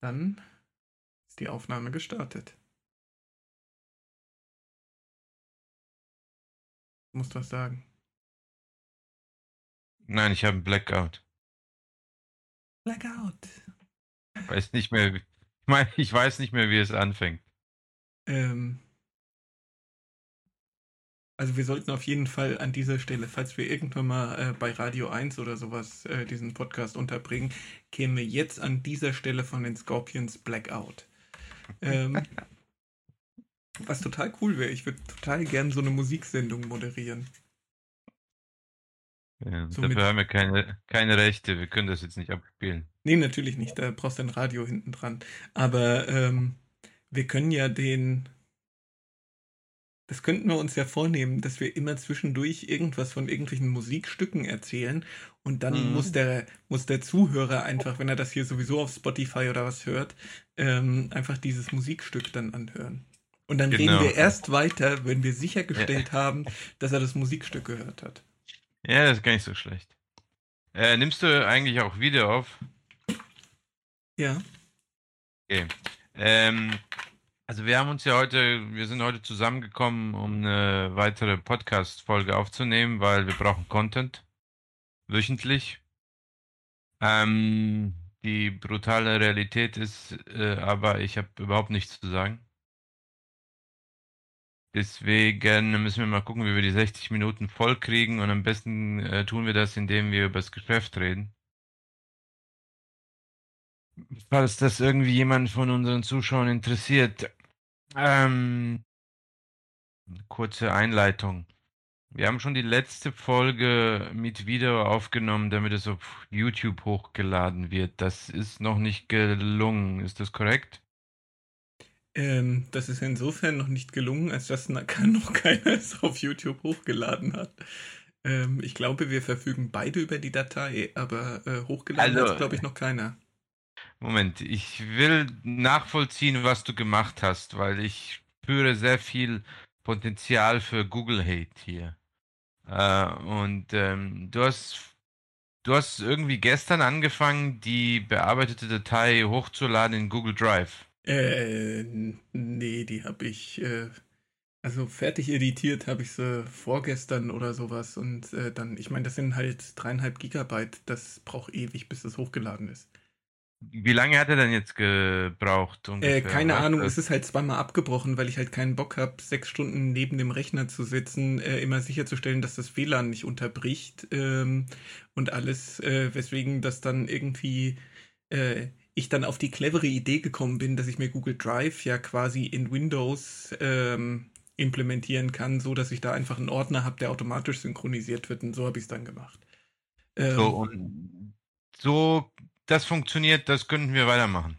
Dann ist die Aufnahme gestartet. Du musst was sagen. Nein, ich habe einen Blackout. Blackout. Weiß nicht mehr, ich meine, ich weiß nicht mehr, wie es anfängt. Ähm, also wir sollten auf jeden Fall an dieser Stelle, falls wir irgendwann mal äh, bei Radio 1 oder sowas äh, diesen Podcast unterbringen, kämen wir jetzt an dieser Stelle von den Scorpions Blackout. Ähm, was total cool wäre. Ich würde total gern so eine Musiksendung moderieren. Ja, So dafür haben wir keine, keine Rechte, wir können das jetzt nicht abspielen. Nee, natürlich nicht. Da brauchst du ein Radio hinten dran. Aber ähm, wir können ja den. Das könnten wir uns ja vornehmen, dass wir immer zwischendurch irgendwas von irgendwelchen Musikstücken erzählen und dann Mhm. muss der muss der Zuhörer einfach, wenn er das hier sowieso auf Spotify oder was hört, ähm, einfach dieses Musikstück dann anhören. Und dann Genau. reden wir erst weiter, wenn wir sichergestellt haben, dass er das Musikstück gehört hat. Ja, das ist gar nicht so schlecht. Äh, nimmst du eigentlich auch Video auf? Ja. Okay. Ähm, also wir haben uns ja heute, wir sind heute zusammengekommen, um eine weitere Podcast-Folge aufzunehmen, weil wir brauchen Content. Wöchentlich. Ähm, die brutale Realität ist, äh, aber ich habe überhaupt nichts zu sagen. Deswegen müssen wir mal gucken, wie wir die 60 Minuten voll kriegen und am besten äh, tun wir das, indem wir über das Geschäft reden. Falls das irgendwie jemand von unseren Zuschauern interessiert. Ähm, kurze Einleitung. Wir haben schon die letzte Folge mit Video aufgenommen, damit es auf YouTube hochgeladen wird. Das ist noch nicht gelungen. Ist das korrekt? Ähm, das ist insofern noch nicht gelungen, als dass noch keiner es auf YouTube hochgeladen hat. Ähm, ich glaube, wir verfügen beide über die Datei, aber äh, hochgeladen Also, hat glaube ich, noch keiner. Moment, ich will nachvollziehen, was du gemacht hast, weil ich spüre sehr viel Potenzial für Google Hate hier. Äh, und ähm, du hast du hast irgendwie gestern angefangen, die bearbeitete Datei hochzuladen in Google Drive. Äh, nee, die habe ich, äh, also fertig editiert habe ich sie vorgestern oder sowas und äh, dann, ich meine, das sind halt dreieinhalb Gigabyte, das braucht ewig, bis das hochgeladen ist. Wie lange hat er denn jetzt gebraucht? Äh, ungefähr? keine Weißt Ahnung, du es ist halt zweimal abgebrochen, weil ich halt keinen Bock habe, sechs Stunden neben dem Rechner zu sitzen, äh, immer sicherzustellen, dass das WLAN nicht unterbricht ähm, und alles, äh, weswegen das dann irgendwie äh, ich dann auf die clevere Idee gekommen bin, dass ich mir Google Drive ja quasi in Windows ähm, implementieren kann, so dass ich da einfach einen Ordner habe, der automatisch synchronisiert wird und so habe ich es dann gemacht. Ähm, So, und so, das funktioniert, das könnten wir weitermachen.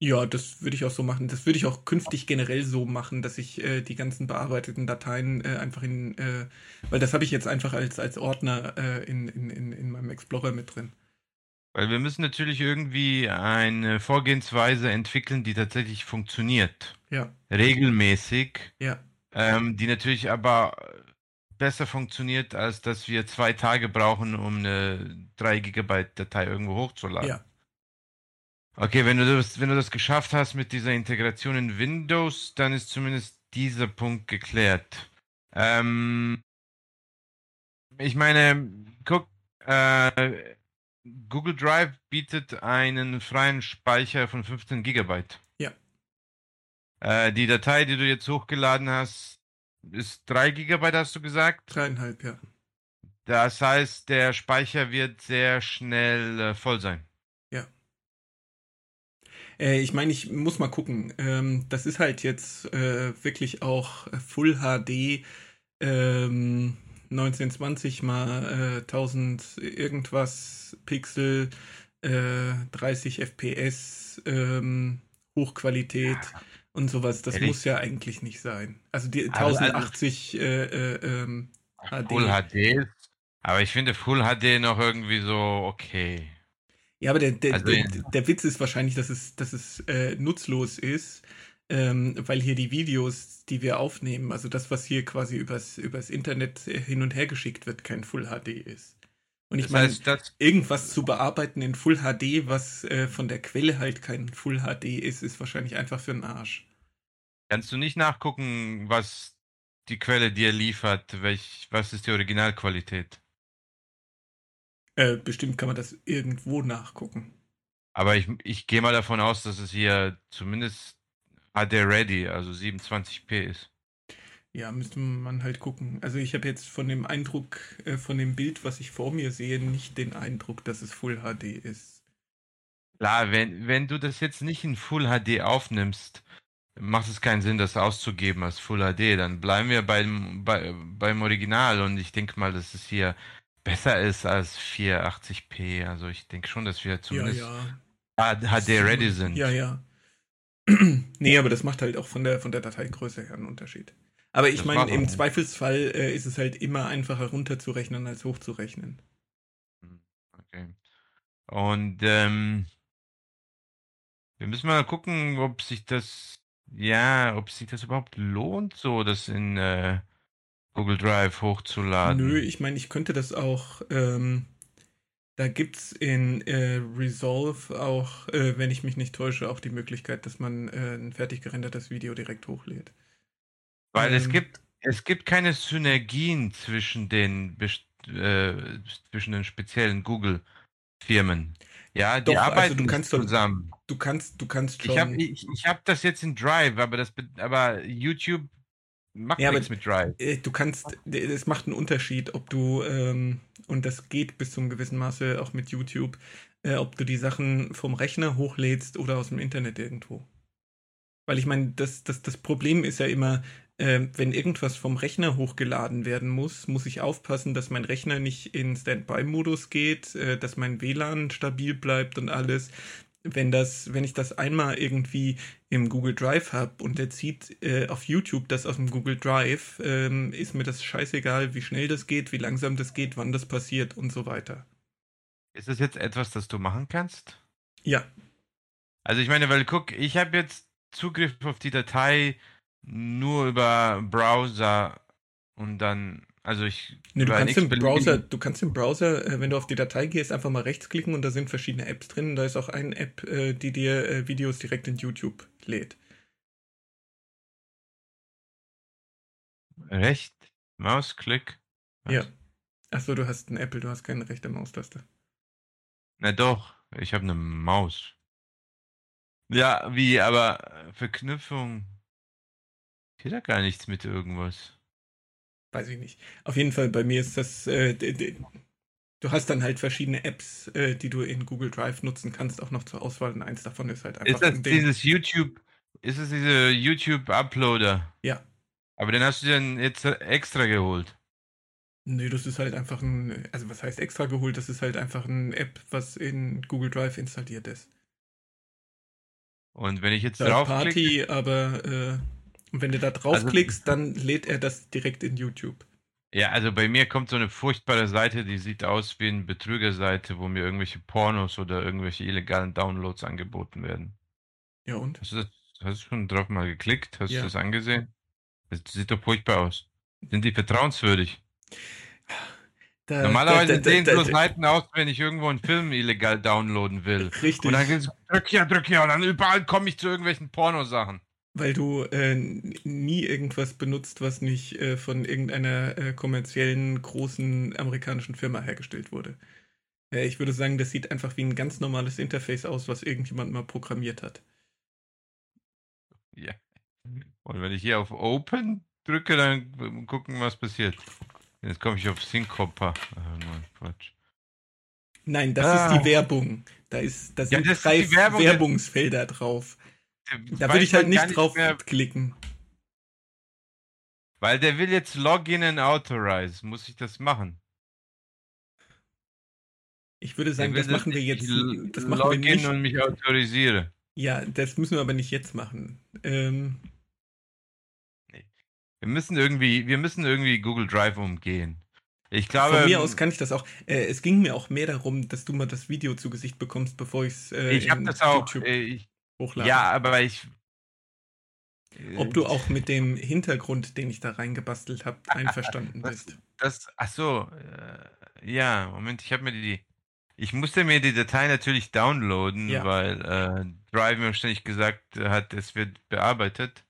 Ja, das würde ich auch so machen. Das würde ich auch künftig generell so machen, dass ich äh, die ganzen bearbeiteten Dateien äh, einfach in, äh, weil das habe ich jetzt einfach als, als Ordner äh, in, in, in, in meinem Explorer mit drin. Weil wir müssen natürlich irgendwie eine Vorgehensweise entwickeln, die tatsächlich funktioniert. Ja, Regelmäßig. ja, Ähm, die natürlich aber besser funktioniert, als dass wir zwei Tage brauchen, um eine 3 Gigabyte Datei irgendwo hochzuladen. ja. Okay, wenn du das, wenn du das geschafft hast mit dieser Integration in Windows, dann ist zumindest dieser Punkt geklärt. Ähm, ich meine, guck, äh, Google Drive bietet einen freien Speicher von 15 Gigabyte. Ja. Äh, die Datei, die du jetzt hochgeladen hast, ist 3 Gigabyte, hast du gesagt? Dreieinhalb, ja. Das heißt, der Speicher wird sehr schnell äh, voll sein. Äh, ich meine, ich muss mal gucken. Ähm, das ist halt jetzt äh, wirklich auch Full HD ähm, 1920 mal äh, 1000 irgendwas Pixel, äh, 30 FPS, ähm, Hochqualität und sowas. Das Ehrlich? muss ja eigentlich nicht sein. Also die Also- 1080 äh, äh, ähm, HD. Full HD. Aber ich finde Full HD noch irgendwie so okay. Ja, aber der, der, Also der, der Witz ist wahrscheinlich, dass es, dass es äh, nutzlos ist, ähm, weil hier die Videos, die wir aufnehmen, also das, was hier quasi übers, übers Internet hin und her geschickt wird, kein Full HD ist. Und ich Das meine, heißt, irgendwas zu bearbeiten in Full HD, was äh, von der Quelle halt kein Full HD ist, ist wahrscheinlich einfach für den Arsch. kannst du nicht nachgucken, was die Quelle dir liefert, welch, was ist die Originalqualität. Äh, bestimmt kann man das irgendwo nachgucken. Aber ich, ich gehe mal davon aus, dass es hier zumindest HD Ready, also 27p ist. Ja, müsste man halt gucken. Also ich habe jetzt von dem Eindruck, äh, von dem Bild, was ich vor mir sehe, nicht den Eindruck, dass es Full HD ist. Klar, wenn, wenn du das jetzt nicht in Full HD aufnimmst, macht es keinen Sinn, das auszugeben als Full HD. Dann bleiben wir beim, bei, beim Original und ich denke mal, dass es hier besser ist als 480p. Also ich denke schon, dass wir zumindest ja, HD ready sind. Ja, ja. nee, aber das macht halt auch von der, von der Dateigröße her einen Unterschied. Aber ich meine, im. Zweifelsfall äh, ist es halt immer einfacher runterzurechnen als hochzurechnen. Okay. Und ähm, wir müssen mal gucken, ob sich das, ja, ob sich das überhaupt lohnt, so das in äh, Google Drive hochzuladen. Nö, ich meine, ich könnte das auch. Ähm, da gibt's in äh, Resolve auch, äh, wenn ich mich nicht täusche, auch die Möglichkeit, dass man äh, ein fertig gerendertes Video direkt hochlädt. Weil es Ähm, gibt, es gibt keine Synergien zwischen den, äh, zwischen den speziellen Google-Firmen. Ja, die Doch, also arbeiten du nicht kannst doch- zusammen. Du kannst, du kannst schon. Ich habe ich, ich hab das jetzt in Drive, aber das, be- aber YouTube macht Ja, aber- nichts mit Drive. Äh, Du kannst, es macht einen Unterschied, ob du, ähm, und das geht bis zum gewissen Maße auch mit YouTube, äh, ob du die Sachen vom Rechner hochlädst oder aus dem Internet irgendwo. Weil ich meine, das, das, das Problem ist ja immer, äh, wenn irgendwas vom Rechner hochgeladen werden muss, muss ich aufpassen, dass mein Rechner nicht in Standby-Modus geht, äh, dass mein WLAN stabil bleibt und alles. Wenn das, wenn ich das einmal irgendwie im Google Drive habe und der zieht äh, auf YouTube das aus dem Google Drive, ähm, ist mir das scheißegal, wie schnell das geht, wie langsam das geht, wann das passiert und so weiter. Ist das jetzt etwas, das du machen kannst? Ja, Also ich meine, weil guck, ich habe jetzt Zugriff auf die Datei nur über Browser und dann, also ich nee, du kannst im Browser, du kannst im Browser, äh, wenn du auf die Datei gehst, einfach mal rechtsklicken und da sind verschiedene Apps drin. Da ist auch eine App, äh, die dir äh, Videos direkt in YouTube lädt. recht Mausklick. Was? Ja. Achso, du hast einen Apple, du hast keine rechte Maustaste. Na doch, ich habe eine Maus. Ja, wie, aber Verknüpfung. Geht da gar nichts mit irgendwas. Weiß ich nicht. Auf jeden Fall, bei mir ist das, äh, du hast dann halt verschiedene Apps, äh, die du in Google Drive nutzen kannst, auch noch zur Auswahl. Und eins davon ist halt einfach Ist das ein Ding. dieses YouTube, ist es diese YouTube-Uploader? Ja. Aber den hast du dann jetzt extra geholt. Nee, das ist halt einfach ein, also was heißt extra geholt? Das ist halt einfach eine App, was in Google Drive installiert ist. Und wenn ich jetzt draufklicke, Party, aber äh, und wenn du da draufklickst, Also dann lädt er das direkt in YouTube. ja, also bei mir kommt so eine furchtbare Seite, die sieht aus wie eine Betrügerseite, wo mir irgendwelche Pornos oder irgendwelche illegalen Downloads angeboten werden. Ja und? Hast du, das, hast du schon drauf mal geklickt? Hast Ja. du das angesehen? Das sieht doch furchtbar aus. Sind die vertrauenswürdig? Da, Normalerweise da, da, sehen so Seiten aus, wenn ich irgendwo einen Film illegal downloaden will. Richtig. Und dann drück hier, drück hier und dann überall komme ich zu irgendwelchen Pornosachen. Weil du äh, nie irgendwas benutzt, was nicht äh, von irgendeiner äh, kommerziellen großen amerikanischen Firma hergestellt wurde. Äh, ich würde sagen, das sieht einfach wie ein ganz normales Interface aus, was irgendjemand mal programmiert hat. Ja. Und wenn ich hier auf Open drücke, dann gucken, was passiert. Jetzt komme ich auf Syncopa. Quatsch. Nein, das Ah. ist die Werbung. Da, ist, da Ja, sind ist drei Werbung, Werbungsfelder drauf. Da würde ich halt nicht drauf mehr, klicken. weil der will jetzt Login and Authorize. Muss ich das machen? Ich würde sagen, will, das machen wir jetzt. ich Das machen wir Login nicht. und mich autorisiere. Ja, das müssen wir aber nicht jetzt machen. Ähm, Wir müssen irgendwie, wir müssen irgendwie Google Drive umgehen. Ich glaube, Von mir aus kann ich das auch. Äh, es ging mir auch mehr darum, dass du mal das Video zu Gesicht bekommst, bevor ich's, äh, ich habe in das auch. YouTube äh, Ich, hochlade. ja, aber ich, ob du auch mit dem Hintergrund, den ich da reingebastelt habe, einverstanden das, bist. Das, ach so, äh, ja, Moment, ich habe mir die, ich musste mir die Datei natürlich downloaden, Ja. weil äh, Drive mir ständig gesagt hat, es wird bearbeitet.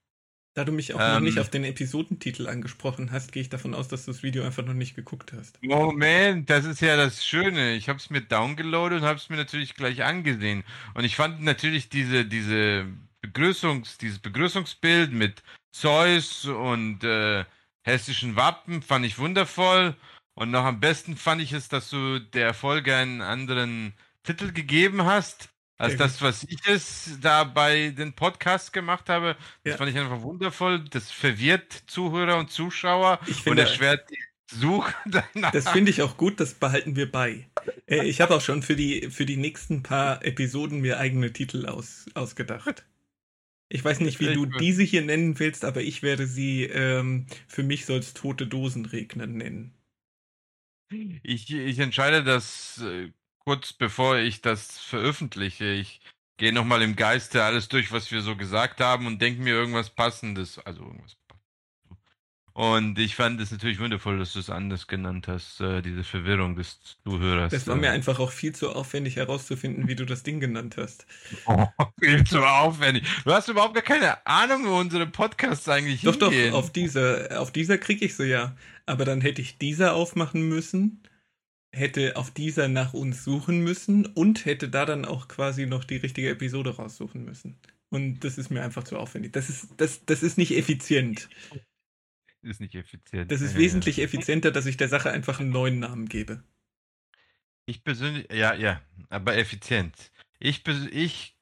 Da du mich auch noch Ähm. nicht auf den Episodentitel angesprochen hast, gehe ich davon aus, dass du das Video einfach noch nicht geguckt hast. Moment, das ist ja das Schöne. Ich habe es mir downgeloadet und habe es mir natürlich gleich angesehen. Und ich fand natürlich diese, diese Begrüßungs, dieses Begrüßungsbild mit Zeus und äh, hessischen Wappen fand ich wundervoll. Und noch am besten fand ich es, dass du der Folge einen anderen Titel gegeben hast, als Sehr das, was ich es da bei den Podcasts gemacht habe. Das Ja. fand ich einfach wundervoll. Das verwirrt Zuhörer und Zuschauer Ich und finde, erschwert die Suche danach. das finde ich auch gut, das behalten wir bei. Äh, ich habe auch schon für die, für die nächsten paar Episoden mir eigene Titel aus, ausgedacht. Ich weiß nicht, wie du diese hier nennen willst, aber ich werde sie ähm, für mich soll es tote Dosen regnen nennen. Ich, ich entscheide das äh, kurz bevor ich das veröffentliche. Ich gehe nochmal im Geiste alles durch, was wir so gesagt haben und denke mir irgendwas Passendes. Also irgendwas. Und ich fand es natürlich wundervoll, dass du es anders genannt hast, äh, diese Verwirrung des Zuhörers. Das war äh. mir einfach auch viel zu aufwendig herauszufinden, wie du das Ding genannt hast. Oh, viel zu aufwendig. Du hast überhaupt gar keine Ahnung, wo unsere Podcasts eigentlich Doch, doch, hingehen. auf dieser, auf dieser kriege ich sie ja. Aber dann hätte ich dieser aufmachen müssen, hätte auf dieser nach uns suchen müssen und hätte da dann auch quasi noch die richtige Episode raussuchen müssen. Und das ist mir einfach zu aufwendig. Das ist, das, das ist nicht effizient. ist nicht effizient. Das ist Ja, wesentlich ja. effizienter, dass ich der Sache einfach einen neuen Namen gebe. Ich persönlich, ja, ja, aber effizient. Ich, ich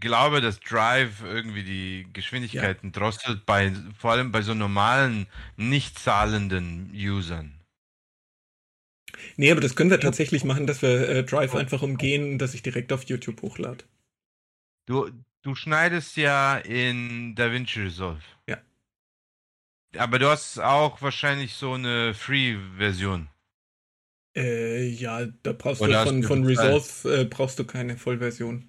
glaube, dass Drive irgendwie die Geschwindigkeiten drosselt, bei, vor allem bei so normalen, nicht zahlenden Usern. Nee, aber das können wir tatsächlich machen, dass wir äh, Drive einfach umgehen und dass ich direkt auf YouTube hochlade. Du, du schneidest ja in DaVinci Resolve. Ja. Aber du hast auch wahrscheinlich so eine Free-Version. Äh, ja, da brauchst Oder du von, von? Resolve äh, brauchst du keine Vollversion.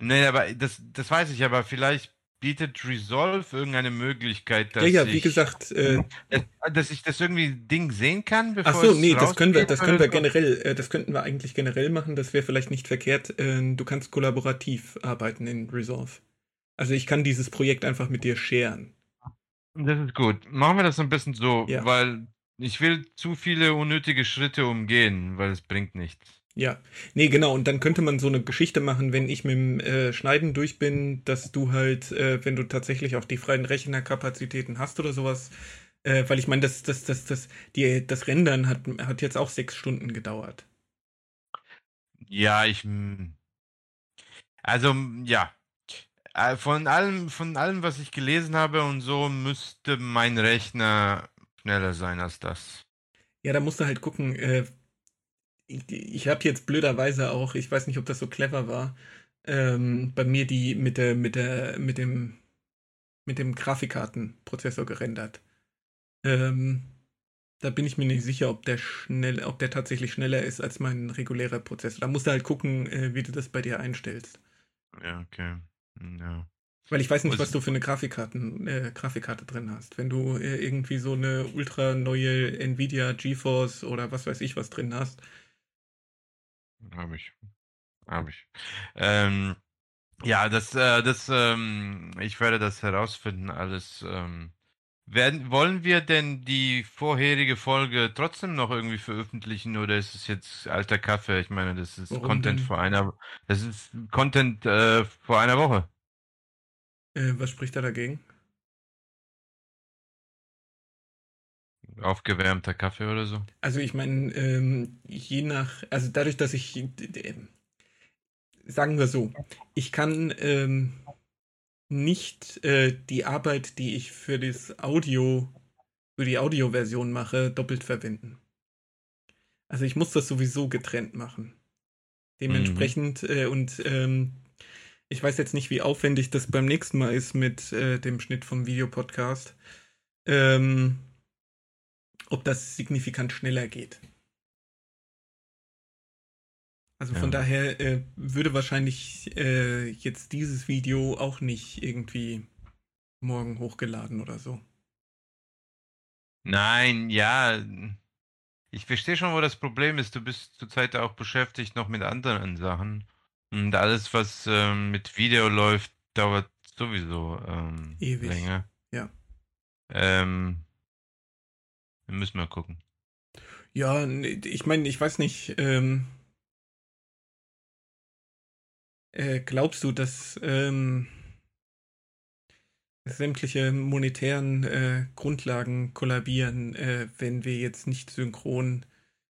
Nee, aber das, das weiß ich, aber vielleicht bietet Resolve irgendeine Möglichkeit, dass ja, ja, ich, wie gesagt, äh, dass, dass ich das irgendwie Ding sehen kann, bevor ach so, nee, das können wir, das können wir generell, äh, das könnten wir eigentlich generell machen, das wäre vielleicht nicht verkehrt. Äh, du kannst kollaborativ arbeiten in Resolve. Also ich kann dieses Projekt einfach mit dir sharen. Das ist gut. Machen wir das ein bisschen so, Ja. weil ich will zu viele unnötige Schritte umgehen, weil es bringt nichts. Ja, nee, genau. Und dann könnte man so eine Geschichte machen, wenn ich mit dem äh, Schneiden durch bin, dass du halt, äh, wenn du tatsächlich auch die freien Rechnerkapazitäten hast oder sowas, äh, weil ich meine, das, das, das, das, die, das Rendern hat, hat jetzt auch sechs Stunden gedauert. Ja, ich. Also, ja. Äh, Von allem, von allem, was ich gelesen habe und so, müsste mein Rechner schneller sein als das. Ja, da musst du halt gucken. Äh, ich ich habe jetzt blöderweise auch, ich weiß nicht, ob das so clever war, ähm, bei mir die mit der, mit der, mit dem, mit dem Grafikkartenprozessor gerendert. Ähm, da bin ich mir nicht sicher, ob der schnell, ob der tatsächlich schneller ist als mein regulärer Prozessor. Da musst du halt gucken, äh, wie du das bei dir einstellst. Ja, okay. Mm, Ja. Weil ich weiß nicht, Was- was du für eine Grafikkarten, äh, Grafikkarte drin hast. Wenn du äh, irgendwie so eine ultra neue Nvidia GeForce oder was weiß ich was drin hast, Habe ich. Habe ich. Ähm, ja, das, äh, das, ähm, ich werde das herausfinden, alles. Ähm, werden, wollen wir denn die vorherige Folge trotzdem noch irgendwie veröffentlichen oder ist es jetzt alter Kaffee? Ich meine, das ist Warum Content denn? vor einer, das ist Content äh, vor einer Woche. Äh, was spricht da dagegen? Aufgewärmter Kaffee oder so. Also ich meine, ähm, je nach, also dadurch, dass ich, sagen wir so, ich kann ähm, nicht äh, die Arbeit, die ich für das Audio, für die Audioversion mache, doppelt verwenden. Also ich muss das sowieso getrennt machen. Dementsprechend äh, und ähm, ich weiß jetzt nicht, wie aufwendig das beim nächsten Mal ist mit äh, dem Schnitt vom Videopodcast. Ähm, ob das signifikant schneller geht. Also von Ja. daher äh, würde wahrscheinlich äh, jetzt dieses Video auch nicht irgendwie morgen hochgeladen oder so. Nein, ja. Ich verstehe schon, wo das Problem ist. Du bist zurzeit auch beschäftigt noch mit anderen Sachen. Und alles, was ähm, mit Video läuft, dauert sowieso ähm, Ewig. länger. Ja. Ähm, wir müssen mal gucken. Ja, ich meine, ich weiß nicht, ähm, äh, glaubst du, dass ähm, sämtliche monetären äh, Grundlagen kollabieren, äh, wenn wir jetzt nicht synchron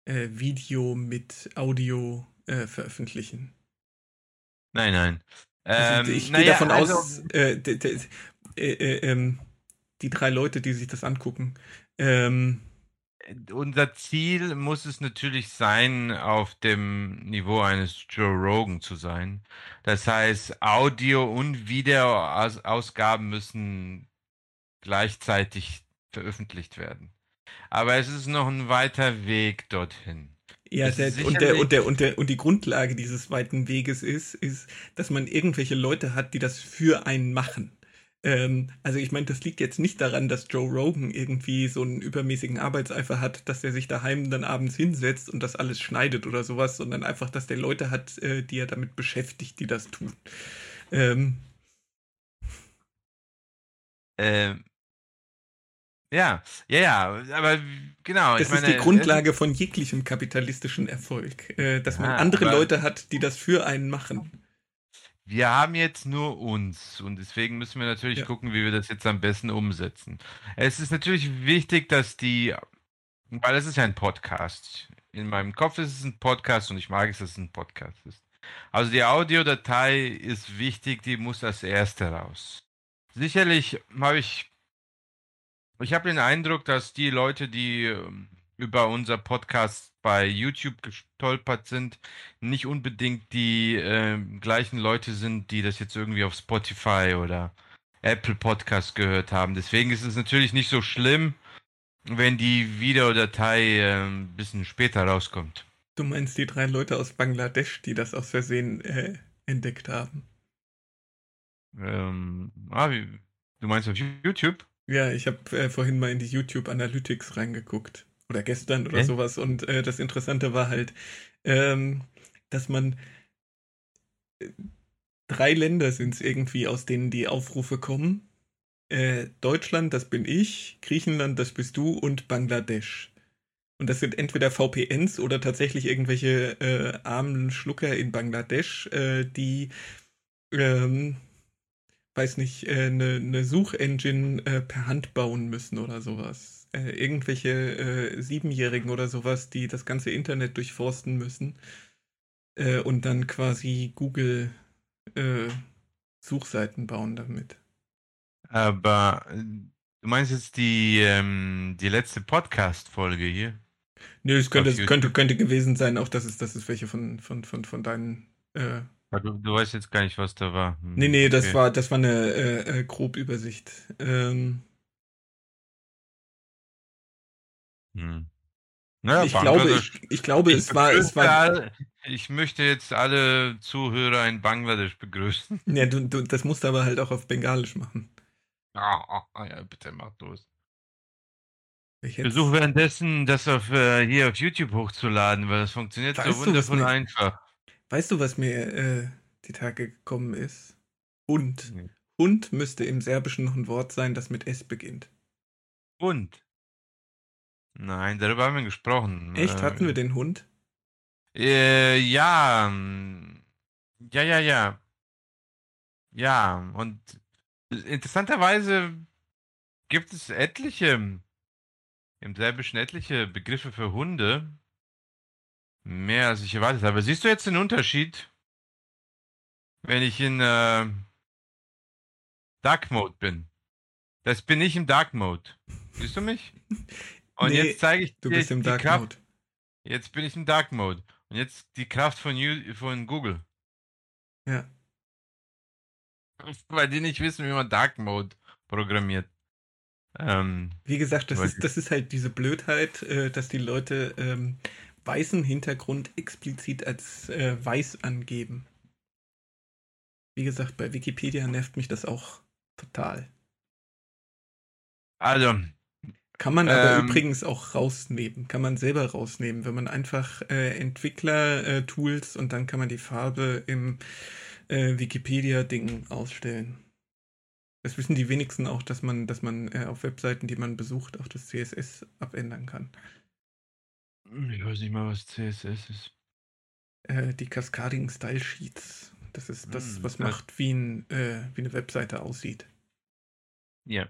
äh, Video mit Audio äh, veröffentlichen? Nein, nein. Also Ähm, ich gehe naja, davon also, aus, äh, ähm, die drei Leute, die sich das angucken, ähm, unser Ziel muss es natürlich sein, auf dem Niveau eines Joe Rogan zu sein. Das heißt, Audio- und Videoausgaben müssen gleichzeitig veröffentlicht werden. Aber es ist noch ein weiter Weg dorthin. Ja, der, und, der, und, der, und, der, und die Grundlage dieses weiten Weges ist, ist, dass man irgendwelche Leute hat, die das für einen machen. Ähm, also ich meine, das liegt jetzt nicht daran, dass Joe Rogan irgendwie so einen übermäßigen Arbeitseifer hat, dass er sich daheim dann abends hinsetzt und das alles schneidet oder sowas, sondern einfach, dass der Leute hat, äh, die er damit beschäftigt, die das tun. Ähm, Ähm, ja, ja, ja, aber genau, das meine, ist die Grundlage von jeglichem kapitalistischen Erfolg, äh, dass man Ja, andere Leute hat, die das für einen machen. Wir haben jetzt nur uns und deswegen müssen wir natürlich Ja. gucken, wie wir das jetzt am besten umsetzen. Es ist natürlich wichtig, dass die, weil es ist ja ein Podcast. In meinem Kopf ist es ein Podcast und ich mag es, dass es ein Podcast ist. Also die Audiodatei ist wichtig, die muss als erste raus. Sicherlich habe ich, ich habe den Eindruck, dass die Leute, die ähm, über unser Podcast bei YouTube gestolpert sind, nicht unbedingt die ähm, gleichen Leute sind, die das jetzt irgendwie auf Spotify oder Apple Podcast gehört haben. Deswegen ist es natürlich nicht so schlimm, wenn die Videodatei ähm, ein bisschen später rauskommt. Du meinst die drei Leute aus Bangladesch, die das aus Versehen äh, entdeckt haben? Ähm, ah, wie, du meinst auf YouTube? Ja, ich habe äh, vorhin mal in die YouTube Analytics reingeguckt. Oder gestern oder Okay. sowas. Und äh, das Interessante war halt, ähm, dass man äh, drei Länder sind es irgendwie, aus denen die Aufrufe kommen. Äh, Deutschland, das bin ich, Griechenland, das bist du und Bangladesch. Und das sind entweder VPNs oder tatsächlich irgendwelche äh, armen Schlucker in Bangladesch, äh, die, ähm, weiß nicht, eine äh, ne- ne Suchengine äh, per Hand bauen müssen oder sowas. Äh, irgendwelche äh, Siebenjährigen oder sowas, die das ganze Internet durchforsten müssen äh, und dann quasi Google äh, Suchseiten bauen damit. Aber du meinst jetzt die, ähm, die letzte Podcast-Folge hier? Nö, es könnte, könnte, könnte gewesen sein, auch dass es, dass es welche von, von, von, von deinen. Äh, Du, du weißt jetzt gar nicht, was da war. Hm, nee, nee, das okay. war, das war eine äh, äh, Grobübersicht. Ähm, Hm. Naja, ich, glaube, Bangladesch. ich, ich glaube, es war, es war. ich möchte jetzt alle Zuhörer in Bangladesch begrüßen. Ja, du, du, das musst du aber halt auch auf Bengalisch machen. Ah, ah, ja, bitte mach los. Ich Ich versuche währenddessen, das auf, äh, hier auf YouTube hochzuladen, weil das funktioniert Weißt so wundervoll mir- einfach. Weißt du, was mir äh, die Tage gekommen ist? Hund. Nee. Hund müsste im Serbischen noch ein Wort sein, das mit S beginnt. Und? Nein, darüber haben wir gesprochen. Echt? Äh, Hatten wir den Hund? Äh, ja. mm, Ja, ja, ja. Ja, und interessanterweise gibt es etliche, im Serbischen etliche Begriffe für Hunde. Mehr als ich erwartet habe. Siehst du jetzt den Unterschied, wenn ich in äh, Dark Mode bin? Das bin ich im Dark Mode. Siehst du mich? Und Nee, jetzt zeige ich Du dir bist im die Dark Kraft. Mode. Jetzt bin ich im Dark Mode. Und jetzt die Kraft von, von Google. Ja. Weil die nicht wissen, wie man Dark Mode programmiert. Ähm, Wie gesagt, das ist, das ist halt diese Blödheit, äh, dass die Leute ähm, weißen Hintergrund explizit als äh, weiß angeben. Wie gesagt, bei Wikipedia nervt mich das auch total. Also. Kann man aber ähm, übrigens auch rausnehmen. Kann man selber rausnehmen, wenn man einfach äh, Entwickler-Tools äh, und dann kann man die Farbe im äh, Wikipedia-Ding ausstellen. Das wissen die wenigsten auch, dass man, dass man äh, auf Webseiten, die man besucht, auch das CSS abändern kann. Ich weiß nicht mal, was CSS ist. Äh, die Cascading Style Sheets. Das ist das, hm, was macht, wie, ein, äh, wie eine Webseite aussieht. Ja.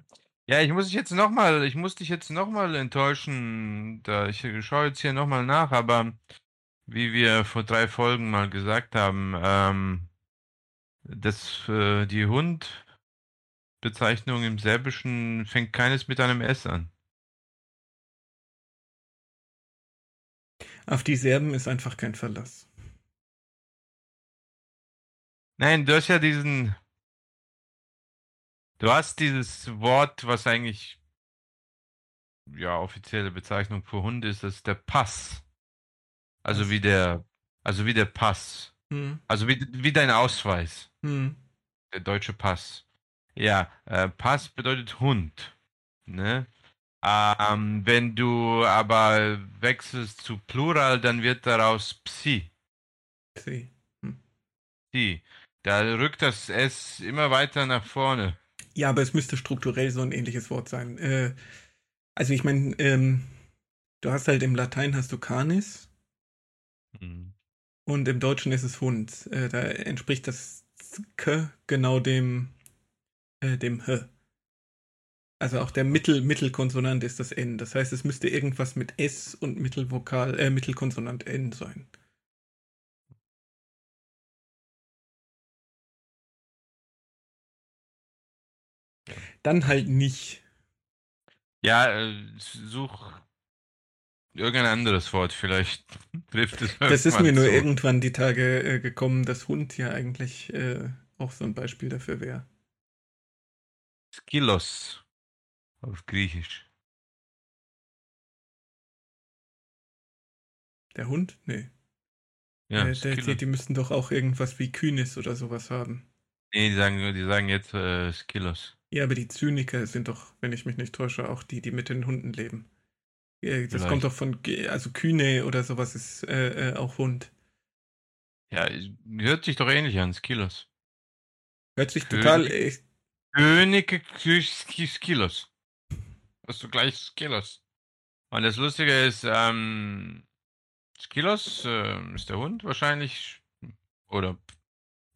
Ja, ich muss dich jetzt nochmal, ich muss dich jetzt nochmal enttäuschen. Da, ich schaue jetzt hier nochmal nach, aber wie wir vor drei Folgen mal gesagt haben, ähm, das, äh, die Hund-Bezeichnung im Serbischen fängt keines mit einem S an. Auf die Serben ist einfach kein Verlass. Nein, du hast ja diesen. Du hast dieses Wort, was eigentlich ja offizielle Bezeichnung für Hund ist, das ist der Pass. Also wie der, also wie der Pass. Hm. Also wie, wie dein Ausweis. Hm. Der deutsche Pass. Ja, äh, Pass bedeutet Hund. Ne? Ähm, wenn du aber wechselst zu Plural, dann wird daraus Psi. Psi. Hm. Psi. Da rückt das S immer weiter nach vorne. Ja, aber es müsste strukturell so ein ähnliches Wort sein. Äh, also ich meine, ähm, du hast halt im Latein hast du Canis mhm. und im Deutschen ist es Hund. Äh, da entspricht das K genau dem, äh, dem H. Also auch der Mittel Mittelkonsonant ist das N. Das heißt, es müsste irgendwas mit S und Mittelvokal, äh, Mittelkonsonant N sein. Dann halt nicht. Ja, äh, such irgendein anderes Wort, vielleicht trifft es Das ist mir nur irgendwann die Tage äh, gekommen, dass Hund ja eigentlich äh, auch so ein Beispiel dafür wäre. Skilos auf Griechisch. Der Hund? Nee. Ja, äh, der, die, die müssten doch auch irgendwas wie Kühnis oder sowas haben. Nee, die sagen, die sagen jetzt äh, Skilos. Ja, aber die Zyniker sind doch, wenn ich mich nicht täusche, auch die, die mit den Hunden leben. Das Vielleicht. kommt doch von, also Kühne oder sowas ist äh, äh, auch Hund. Ja, hört sich doch ähnlich an, Skilos. Hört sich König, total. Äh, Könige Skilos. Hast du gleich Skilos. Und das Lustige ist, ähm, Skilos äh, ist der Hund wahrscheinlich, oder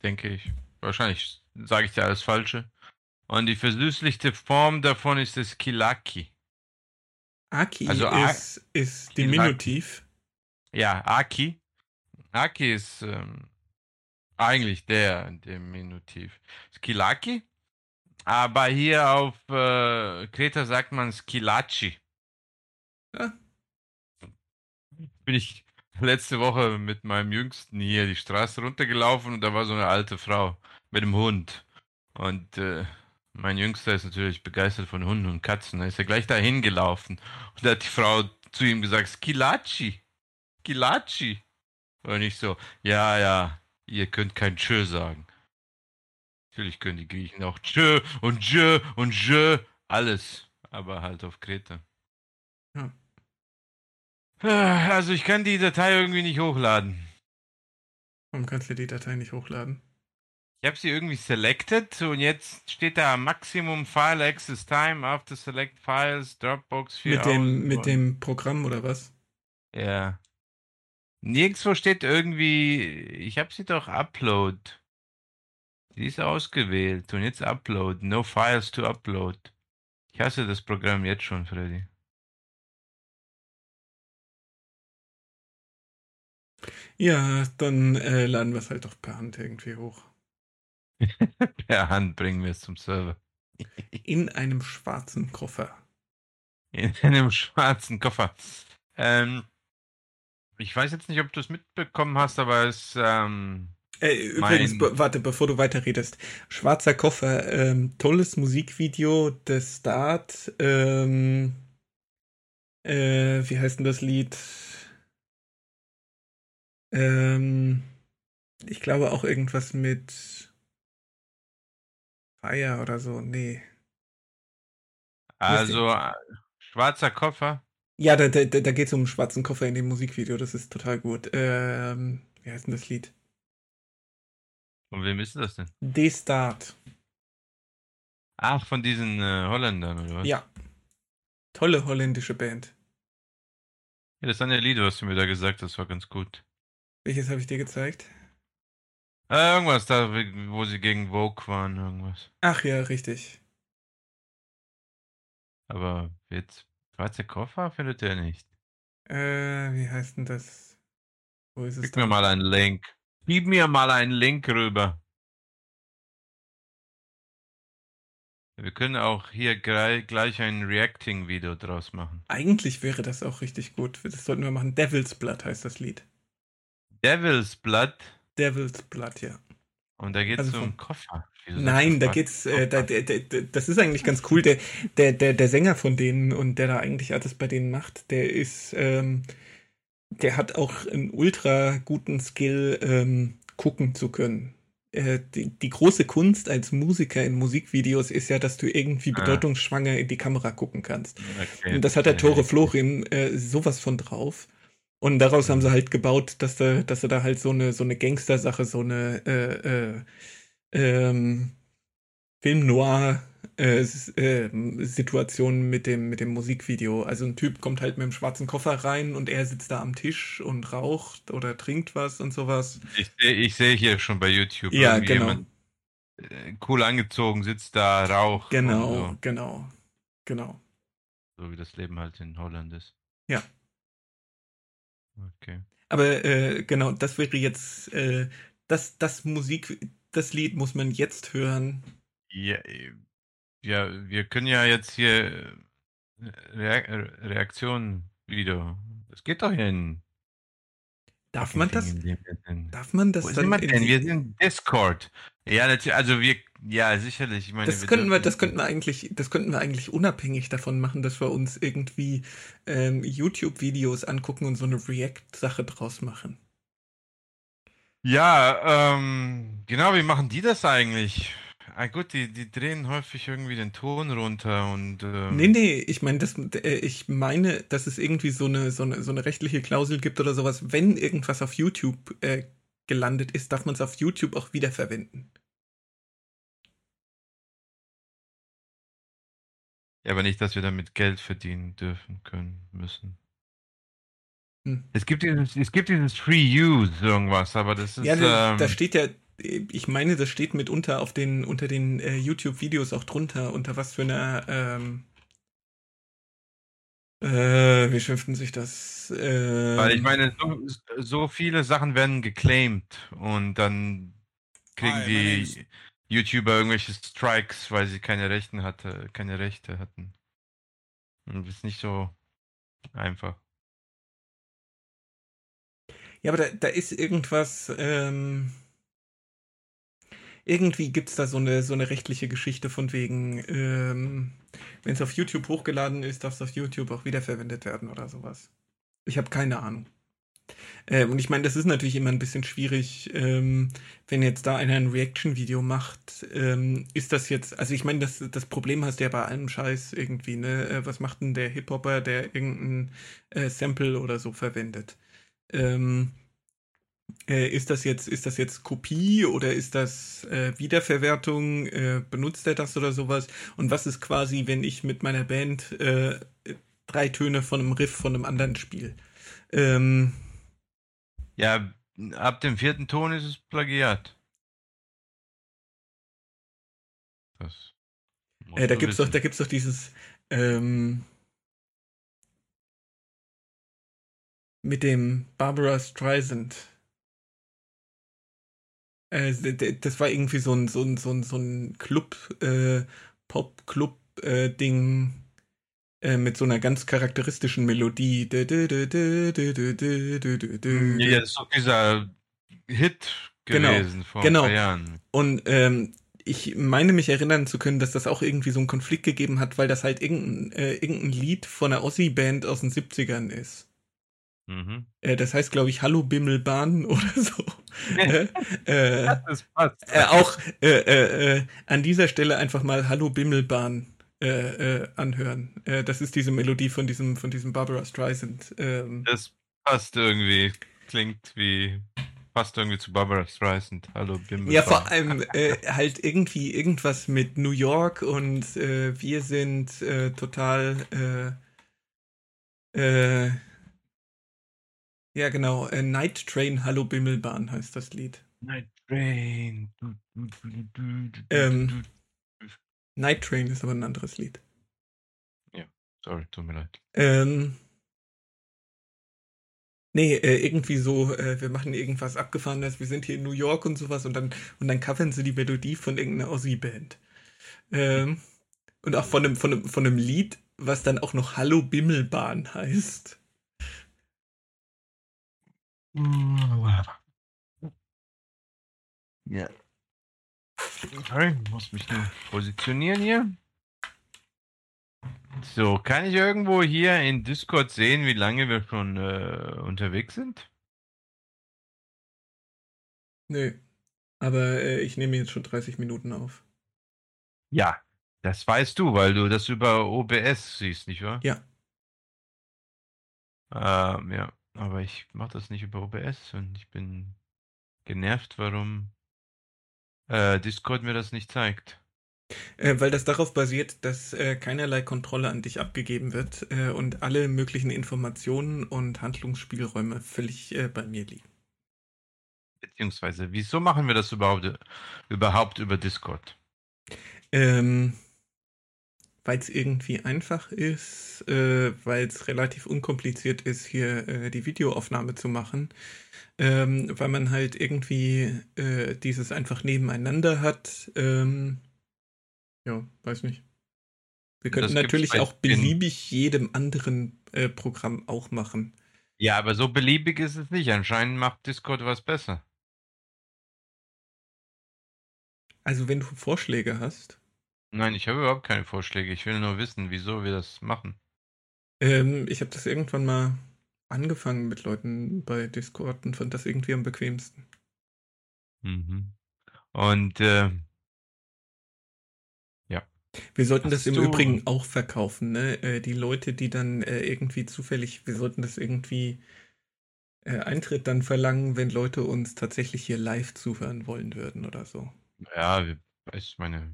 denke ich, wahrscheinlich sage ich dir alles Falsche. Und die versüßlichte Form davon ist das Kilaki. Aki also ist, ist Diminutiv. Ja, Aki. Aki ist ähm, eigentlich der Diminutiv. Skilaki. Aber hier auf äh, Kreta sagt man Skilaci. Ja. Bin ich letzte Woche mit meinem Jüngsten hier die Straße runtergelaufen und da war so eine alte Frau mit dem Hund. Und äh, mein Jüngster ist natürlich begeistert von Hunden und Katzen. Da ist er gleich dahin gelaufen. Und da hat die Frau zu ihm gesagt, Skilaci. Skilaci. Und ich so, ja, ja, ihr könnt kein Tschö sagen. Natürlich können die Griechen auch Tschö und Tschö und Tschö. Alles. Aber halt auf Kreta. Ja. Also ich kann die Datei irgendwie nicht hochladen. Warum kannst du die Datei nicht hochladen? Ich habe sie irgendwie selected und jetzt steht da Maximum File Access Time after Select Files, Dropbox 4 Mit dem, mit dem Programm oder was? Ja. Nirgendwo steht irgendwie, ich habe sie doch Upload. Sie ist ausgewählt und jetzt Upload. No Files to Upload. Ich hasse das Programm jetzt schon, Freddy. Ja, dann äh, laden wir es halt doch per Hand irgendwie hoch. per Hand bringen wir es zum Server. In einem schwarzen Koffer. In einem schwarzen Koffer. Ähm, ich weiß jetzt nicht, ob du es mitbekommen hast, aber es. Ähm, äh, übrigens, be warte, bevor du weiterredest. Schwarzer Koffer, ähm, tolles Musikvideo, The Start. Ähm, äh, wie heißt denn das Lied? Ähm, ich glaube auch irgendwas mit Fire oder so, nee. Also, äh, schwarzer Koffer. Ja, da, da, da geht es um einen schwarzen Koffer in dem Musikvideo. Das ist total gut. Ähm, wie heißt denn das Lied? Von wem ist das denn? D-Start. Ach, von diesen äh, Holländern, oder was? Ja. Tolle holländische Band. Ja, das eine Lied, was du mir da gesagt hast, war ganz gut. Welches habe ich dir gezeigt? Äh, irgendwas da, wo sie gegen Vogue waren, irgendwas. Ach ja, richtig. Aber jetzt, schwarze Koffer findet er nicht. Äh, wie heißt denn das? Wo ist es Gib mir mal einen Link. Gib mir mal einen Link rüber. Wir können auch hier gleich ein Reacting-Video draus machen. Eigentlich wäre das auch richtig gut. Das sollten wir machen. Devil's Blood heißt das Lied. Devil's Blood? Devil's Blood, ja. Und da geht es also um Koffer. Nein, da geht's, äh, da, da, da, das ist eigentlich ganz cool. Der, der, der, der Sänger von denen und der da eigentlich alles bei denen macht, der ist, ähm, der hat auch einen ultra guten Skill, ähm, gucken zu können. Äh, die, die, große Kunst als Musiker in Musikvideos ist ja, dass du irgendwie ah. bedeutungsschwanger in die Kamera gucken kannst. Okay. Und das hat der Tore Florim äh, sowas von drauf. Und daraus haben sie halt gebaut, dass da, dass sie da halt so eine, so eine Gangster-Sache, so eine äh, äh, ähm, Film Noir äh, äh, Situation mit dem, mit dem Musikvideo. Also ein Typ kommt halt mit dem schwarzen Koffer rein und er sitzt da am Tisch und raucht oder trinkt was und sowas. Ich, ich sehe hier schon bei YouTube. Ja, genau. Äh, cool angezogen, sitzt da, raucht. Genau, so. genau, genau. So wie das Leben halt in Holland ist. Ja. Okay. Aber äh, genau, das wäre jetzt äh, das, das Musik, das Lied muss man jetzt hören. Ja, ja wir können ja jetzt hier äh, Re Reaktion Video. Das geht doch hier in. Darf man das? Darf man das Wo dann? Sind denn? Wir sind Discord. Ja, natürlich. Also wir, ja, sicherlich. Ich meine, das könnten wir, das könnten wir eigentlich, das könnten wir eigentlich unabhängig davon machen, dass wir uns irgendwie ähm, YouTube-Videos angucken und so eine React-Sache draus machen. Ja, ähm, genau, wie machen die das eigentlich? Ah, gut, die, die drehen häufig irgendwie den Ton runter und. Ähm nee, nee, ich meine, das, äh, ich meine, dass es irgendwie so eine, so, eine, so eine rechtliche Klausel gibt oder sowas. Wenn irgendwas auf YouTube äh, gelandet ist, darf man es auf YouTube auch wiederverwenden. Ja, aber nicht, dass wir damit Geld verdienen dürfen, können, müssen. Hm. Es gibt dieses, es gibt dieses Free Use irgendwas, aber das ist. Ja, da, ähm, da steht ja, ich meine, das steht mitunter auf den, unter den äh, YouTube-Videos auch drunter, unter was für einer, ähm, äh, wie schimpften sich das? Äh, Weil ich meine, so, so, viele Sachen werden geclaimed und dann kriegen ah, die YouTuber irgendwelche Strikes, weil sie keine Rechten hatte, keine Rechte hatten. Und das ist nicht so einfach. Ja, aber da, da ist irgendwas, ähm, irgendwie gibt es da so eine, so eine rechtliche Geschichte von wegen, ähm, wenn es auf YouTube hochgeladen ist, darf es auf YouTube auch wiederverwendet werden oder sowas. Ich habe keine Ahnung. Äh, und ich meine, das ist natürlich immer ein bisschen schwierig, ähm, wenn jetzt da einer ein Reaction-Video macht. Ähm, ist das jetzt, also ich meine, das, das Problem hast du ja bei allem Scheiß irgendwie, ne? Äh, was macht denn der Hip-Hopper, der irgendein äh, Sample oder so verwendet? Ähm, äh, ist das jetzt, ist das jetzt Kopie oder ist das äh, Wiederverwertung? Äh, benutzt er das oder sowas? Und was ist quasi, wenn ich mit meiner Band äh, drei Töne von einem Riff von einem anderen spiele? Ähm, ja, ab dem vierten Ton ist es Plagiat. Das äh, da gibt's doch, da gibt's doch dieses ähm, mit dem Barbara Streisand. Äh, das war irgendwie so ein, so ein, so ein, so ein Club, äh, Pop-Club-Ding äh, mit so einer ganz charakteristischen Melodie. Ja, das ist doch dieser Hit genau, gewesen genau, vor genau. ein paar Jahren. Und ähm, ich meine mich erinnern zu können, dass das auch irgendwie so einen Konflikt gegeben hat, weil das halt irgendein, äh, irgendein Lied von einer Ossi-Band aus den 70ern ist. Mhm. Äh, das heißt, glaube ich, Hallo Bimmelbahn oder so. äh, äh, das passt. Äh, auch äh, äh, an dieser Stelle einfach mal Hallo Bimmelbahn äh, äh, anhören. Äh, das ist diese Melodie von diesem, von diesem Barbara Streisand. Ähm. Das passt irgendwie. Klingt wie. Passt irgendwie zu Barbara Streisand. Hallo, Bim. Ja, vor allem äh, halt irgendwie irgendwas mit New York und äh, wir sind äh, total. Ja, genau. Night Train Hallo Bimmelbahn heißt das Lied. Night Train. Ähm, Night Train ist aber ein anderes Lied. Ja, sorry, tut mir leid. Ähm, nee, äh, irgendwie so, äh, wir machen irgendwas abgefahrenes, wir sind hier in New York und sowas und dann, und dann covern sie die Melodie von irgendeiner Aussie-Band. Ähm, und auch von einem, von, einem, von einem Lied, was dann auch noch Hallo Bimmelbahn heißt. Ja. Sorry, muss mich nur positionieren hier. So, kann ich irgendwo hier in Discord sehen, wie lange wir schon äh, unterwegs sind? Nö. Aber äh, ich nehme jetzt schon 30 Minuten auf. Ja, das weißt du, weil du das über OBS siehst, nicht wahr? Ja. Ähm, ja, aber ich mache das nicht über OBS und ich bin genervt, warum äh, Discord mir das nicht zeigt. Äh, weil das darauf basiert, dass äh, keinerlei Kontrolle an dich abgegeben wird äh, und alle möglichen Informationen und Handlungsspielräume völlig äh, bei mir liegen. Beziehungsweise, wieso machen wir das überhaupt, überhaupt über Discord? Ähm, weil es irgendwie einfach ist, äh, weil es relativ unkompliziert ist, hier äh, die Videoaufnahme zu machen ähm, weil man halt irgendwie äh, dieses einfach nebeneinander hat. Ähm, ja, weiß nicht. Wir könnten natürlich auch beliebig jedem anderen äh, Programm auch machen. Ja, aber so beliebig ist es nicht. Anscheinend macht Discord was besser. Also wenn du Vorschläge hast. Nein, ich habe überhaupt keine Vorschläge. Ich will nur wissen, wieso wir das machen. Ähm, ich habe das irgendwann mal angefangen mit Leuten bei Discord und fand das irgendwie am bequemsten. Mhm. Und äh, ja. Wir sollten Hast das im Übrigen auch verkaufen, ne? Äh, die Leute, die dann äh, irgendwie zufällig, wir sollten das irgendwie äh, Eintritt dann verlangen, wenn Leute uns tatsächlich hier live zuhören wollen würden oder so. Ja, meine.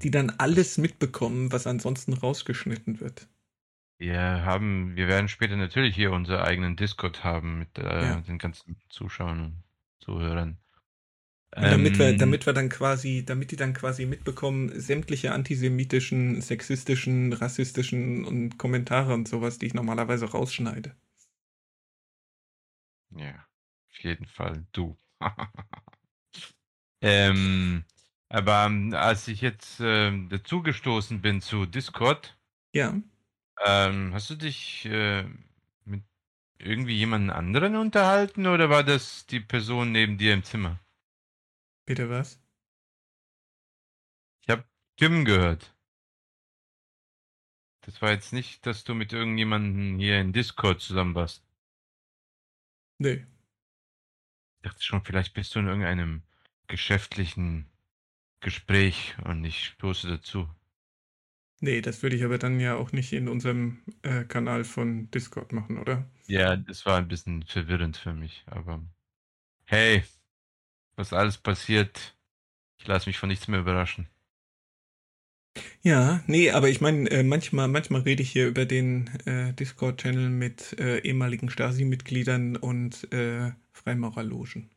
Die dann alles mitbekommen, was ansonsten rausgeschnitten wird. Wir haben, wir werden später natürlich hier unseren eigenen Discord haben mit äh, ja. den ganzen Zuschauern und Zuhörern. Und damit wir, ähm, damit wir dann quasi, damit die dann quasi mitbekommen, sämtliche antisemitischen, sexistischen, rassistischen und Kommentare und sowas, die ich normalerweise rausschneide. Ja, auf jeden Fall du. ähm, aber ähm, als ich jetzt äh, dazugestoßen bin zu Discord, ja. Ähm, hast du dich äh, mit irgendwie jemandem anderen unterhalten oder war das die Person neben dir im Zimmer? Bitte was? Ich habe Tim gehört. Das war jetzt nicht, dass du mit irgendjemandem hier in Discord zusammen warst. Nee. Ich dachte schon, vielleicht bist du in irgendeinem geschäftlichen Gespräch und ich stoße dazu. Nee, das würde ich aber dann ja auch nicht in unserem äh, Kanal von Discord machen, oder? Ja, das war ein bisschen verwirrend für mich, aber hey, was alles passiert, ich lasse mich von nichts mehr überraschen. Ja, nee, aber ich meine, äh, manchmal, manchmal rede ich hier über den äh, Discord-Channel mit äh, ehemaligen Stasi-Mitgliedern und äh, Freimaurerlogen.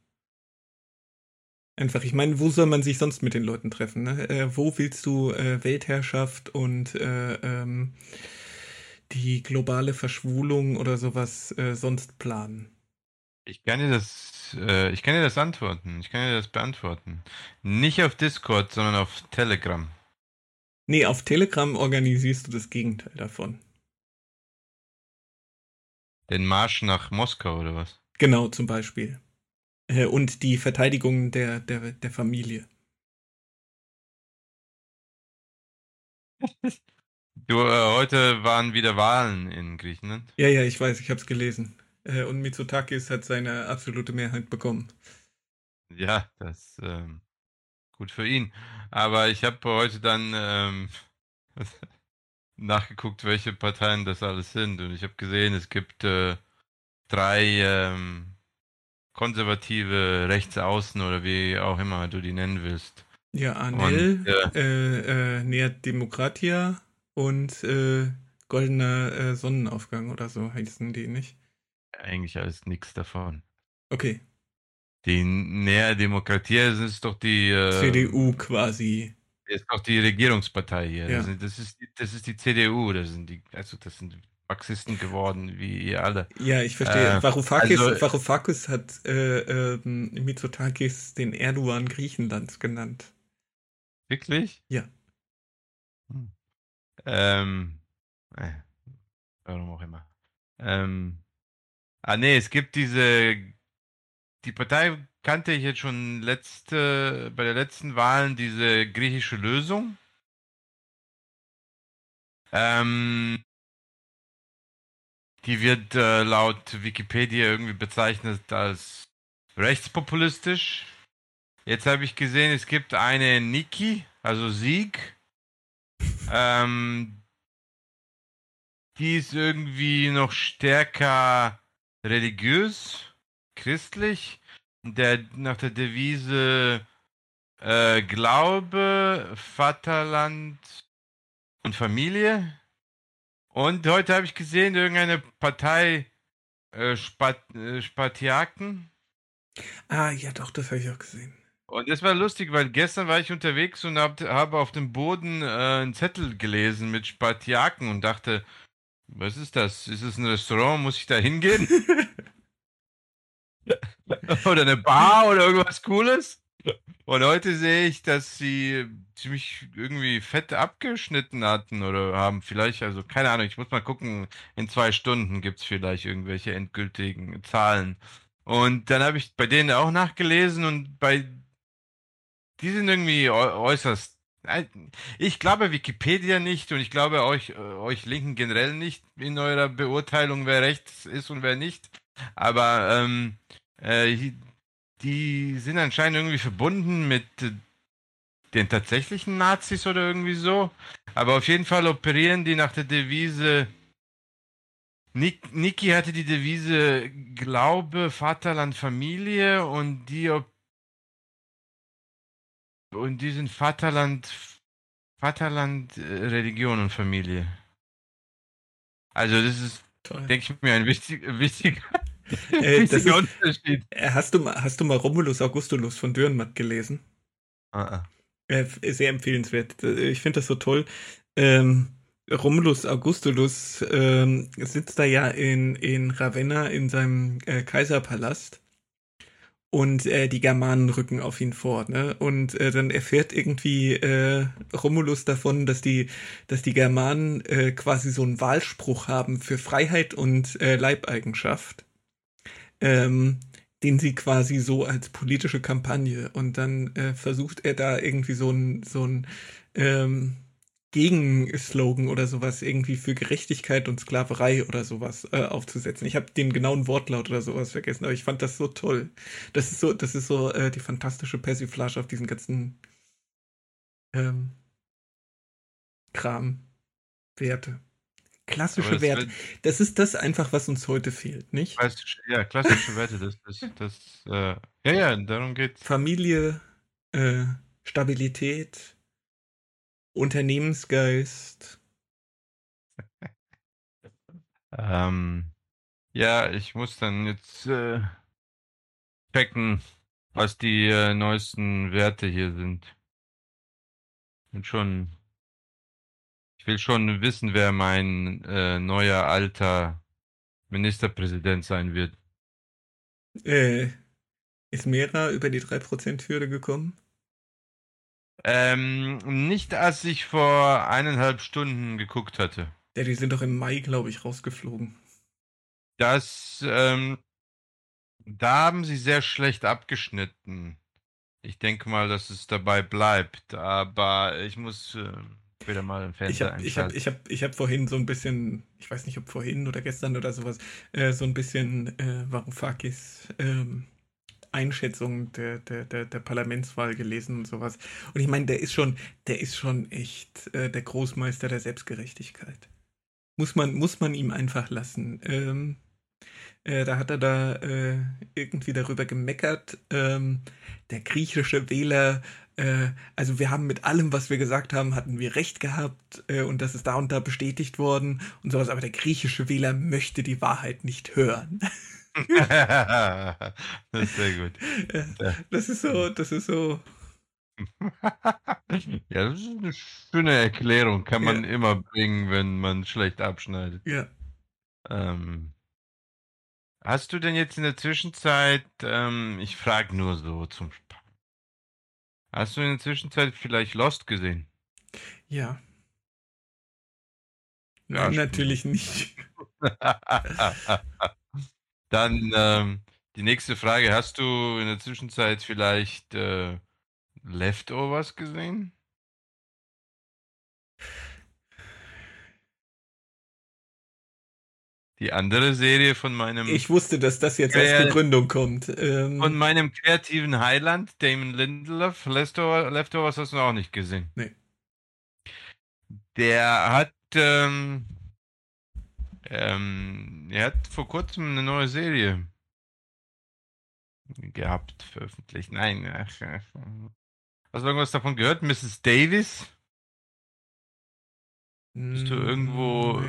Einfach, ich meine, wo soll man sich sonst mit den Leuten treffen? Ne? Äh, wo willst du äh, Weltherrschaft und äh, ähm, die globale Verschwulung oder sowas äh, sonst planen? Ich kann dir das, äh, ich kann dir das antworten. Ich kann dir das beantworten. Nicht auf Discord, sondern auf Telegram. Nee, auf Telegram organisierst du das Gegenteil davon. Den Marsch nach Moskau oder was? Genau, zum Beispiel. Äh, und die Verteidigung der, der, der Familie. Du, äh, heute waren wieder Wahlen in Griechenland. Ja, ja, ich weiß, ich habe es gelesen. Äh, und Mitsotakis hat seine absolute Mehrheit bekommen. Ja, das ähm, gut für ihn. Aber ich habe heute dann ähm, nachgeguckt, welche Parteien das alles sind. Und ich habe gesehen, es gibt äh, drei ähm, konservative Rechtsaußen oder wie auch immer du die nennen willst. Ja, Anel, und, äh, äh, äh, Nea Demokratia und äh, Goldener äh, Sonnenaufgang oder so heißen die nicht. Eigentlich alles nichts davon. Okay. Die Nea Demokratia ist doch die äh, CDU quasi. Ist doch die Regierungspartei hier. Ja. Das, ist, das, ist, das ist die CDU, das sind die, also das sind Marxisten geworden, wie ihr alle. Ja, ich verstehe. Äh, Varoufakis, also, Varoufakis hat äh, äh, Mitsotakis den Erdogan Griechenlands genannt. Wirklich? Ja. Hm. Ähm, äh, warum auch immer. Ähm, ah nee, es gibt diese, die Partei kannte ich jetzt schon letzte, bei der letzten Wahlen diese griechische Lösung. Ähm, die wird äh, laut Wikipedia irgendwie bezeichnet als rechtspopulistisch. Jetzt habe ich gesehen, es gibt eine Niki, also Sieg. ähm, die ist irgendwie noch stärker religiös, christlich. Der, nach der Devise äh, Glaube, Vaterland und Familie. Und heute habe ich gesehen, irgendeine Partei äh, Spat, äh, Spartiaken. Ah, ja, doch, das habe ich auch gesehen. Und das war lustig, weil gestern war ich unterwegs und habe hab auf dem Boden äh, einen Zettel gelesen mit Spartiaken und dachte, was ist das? Ist es ein Restaurant? Muss ich da hingehen? oder eine Bar oder irgendwas Cooles? Und heute sehe ich, dass sie ziemlich irgendwie fett abgeschnitten hatten oder haben vielleicht, also keine Ahnung, ich muss mal gucken, in zwei Stunden gibt es vielleicht irgendwelche endgültigen Zahlen. Und dann habe ich bei denen auch nachgelesen und bei die sind irgendwie äußerst. Ich glaube Wikipedia nicht und ich glaube euch, euch Linken generell nicht in eurer Beurteilung, wer rechts ist und wer nicht. Aber ähm, äh, die sind anscheinend irgendwie verbunden mit den tatsächlichen Nazis oder irgendwie so. Aber auf jeden Fall operieren die nach der Devise. Nik Niki hatte die Devise Glaube, Vaterland, Familie und die und die sind Vaterland, Vaterland, äh, Religion und Familie. Also das ist, denke ich mir, ein wichtig, wichtiger äh, das ist, Unterschied. Äh, hast du, mal, hast du mal Romulus Augustulus von Dürrenmatt gelesen? Ah, ah. Äh, sehr empfehlenswert. Äh, ich finde das so toll. Ähm, Romulus Augustulus ähm, sitzt da ja in, in Ravenna in seinem äh, Kaiserpalast und äh, die Germanen rücken auf ihn vor, ne? Und äh, dann erfährt irgendwie äh, Romulus davon, dass die, dass die Germanen äh, quasi so einen Wahlspruch haben für Freiheit und äh, Leibeigenschaft ähm, den sie quasi so als politische Kampagne und dann äh, versucht er da irgendwie so ein so ein ähm, Gegenslogan oder sowas irgendwie für Gerechtigkeit und Sklaverei oder sowas äh, aufzusetzen. Ich habe den genauen Wortlaut oder sowas vergessen, aber ich fand das so toll. Das ist so, das ist so äh, die fantastische Persiflage auf diesen ganzen ähm, Kram, Werte. Klassische Werte. Das ist das einfach, was uns heute fehlt, nicht? Ja, klassische Werte, das, das, das, äh, ja, ja, darum geht's. Familie, äh, Stabilität, Unternehmensgeist. ähm, ja, ich muss dann jetzt äh, checken, was die äh, neuesten Werte hier sind. Und schon ich will schon wissen, wer mein äh, neuer alter Ministerpräsident sein wird. Äh, ist Mera über die 3%-Hürde gekommen? Ähm, nicht als ich vor eineinhalb Stunden geguckt hatte. Ja, die sind doch im Mai, glaube ich, rausgeflogen. Das, ähm, da haben sie sehr schlecht abgeschnitten. Ich denke mal, dass es dabei bleibt, aber ich muss. Äh, wieder mal ein Fenster Ich habe ich hab, ich hab, vorhin so ein bisschen, ich weiß nicht, ob vorhin oder gestern oder sowas, äh, so ein bisschen äh, Varoufakis ähm, Einschätzungen der, der, der, der Parlamentswahl gelesen und sowas. Und ich meine, der ist schon, der ist schon echt äh, der Großmeister der Selbstgerechtigkeit. Muss man, muss man ihm einfach lassen. Ähm, äh, da hat er da äh, irgendwie darüber gemeckert. Ähm, der griechische Wähler, äh, also wir haben mit allem, was wir gesagt haben, hatten wir recht gehabt äh, und das ist da und da bestätigt worden und sowas. Aber der griechische Wähler möchte die Wahrheit nicht hören. das ist sehr gut. Das ist so, das ist so. ja, das ist eine schöne Erklärung. Kann man ja. immer bringen, wenn man schlecht abschneidet. Ja. Ähm, hast du denn jetzt in der Zwischenzeit, ähm, ich frage nur so zum hast du in der Zwischenzeit vielleicht Lost gesehen? Ja. Nein, ja, natürlich nicht. Dann ähm, die nächste Frage. Hast du in der Zwischenzeit vielleicht äh, Leftovers gesehen? Die andere Serie von meinem. Ich wusste, dass das jetzt als Begründung kommt. Ähm, von meinem kreativen Highland, Damon Lindelof. Leftovers, Leftovers hast du auch nicht gesehen. Nee. Der hat ähm, ähm, er hat vor kurzem eine neue Serie gehabt, veröffentlicht. Nein, ach, ach. Hast du irgendwas davon gehört? Mrs. Davis? Bist du irgendwo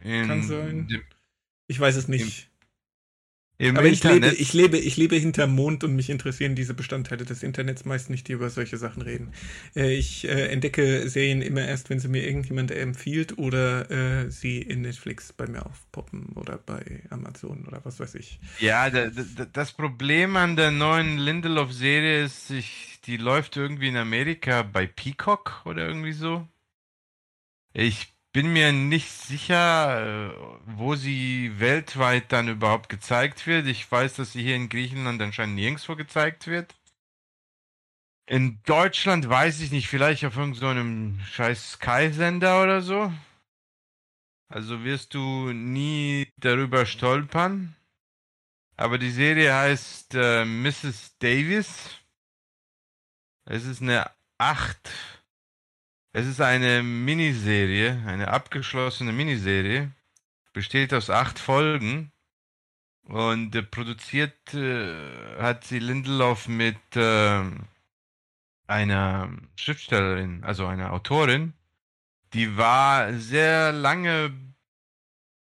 nee, in, kann sein. Ich weiß es nicht. Im Aber ich lebe, ich, lebe, ich lebe hinterm Mond und mich interessieren diese Bestandteile des Internets meist nicht, die über solche Sachen reden. Äh, ich äh, entdecke Serien immer erst, wenn sie mir irgendjemand empfiehlt oder äh, sie in Netflix bei mir aufpoppen oder bei Amazon oder was weiß ich. Ja, das Problem an der neuen Lindelof-Serie ist, ich, die läuft irgendwie in Amerika bei Peacock oder irgendwie so. Ich bin mir nicht sicher, äh, wo sie weltweit dann überhaupt gezeigt wird. Ich weiß, dass sie hier in Griechenland anscheinend nirgendwo gezeigt wird. In Deutschland weiß ich nicht, vielleicht auf irgendeinem so scheiß Sky-Sender oder so. Also wirst du nie darüber stolpern. Aber die Serie heißt äh, Mrs. Davis. Es ist eine acht es ist eine Miniserie, eine abgeschlossene Miniserie, besteht aus acht Folgen und äh, produziert äh, hat sie Lindelof mit äh, einer Schriftstellerin, also einer Autorin, die war sehr lange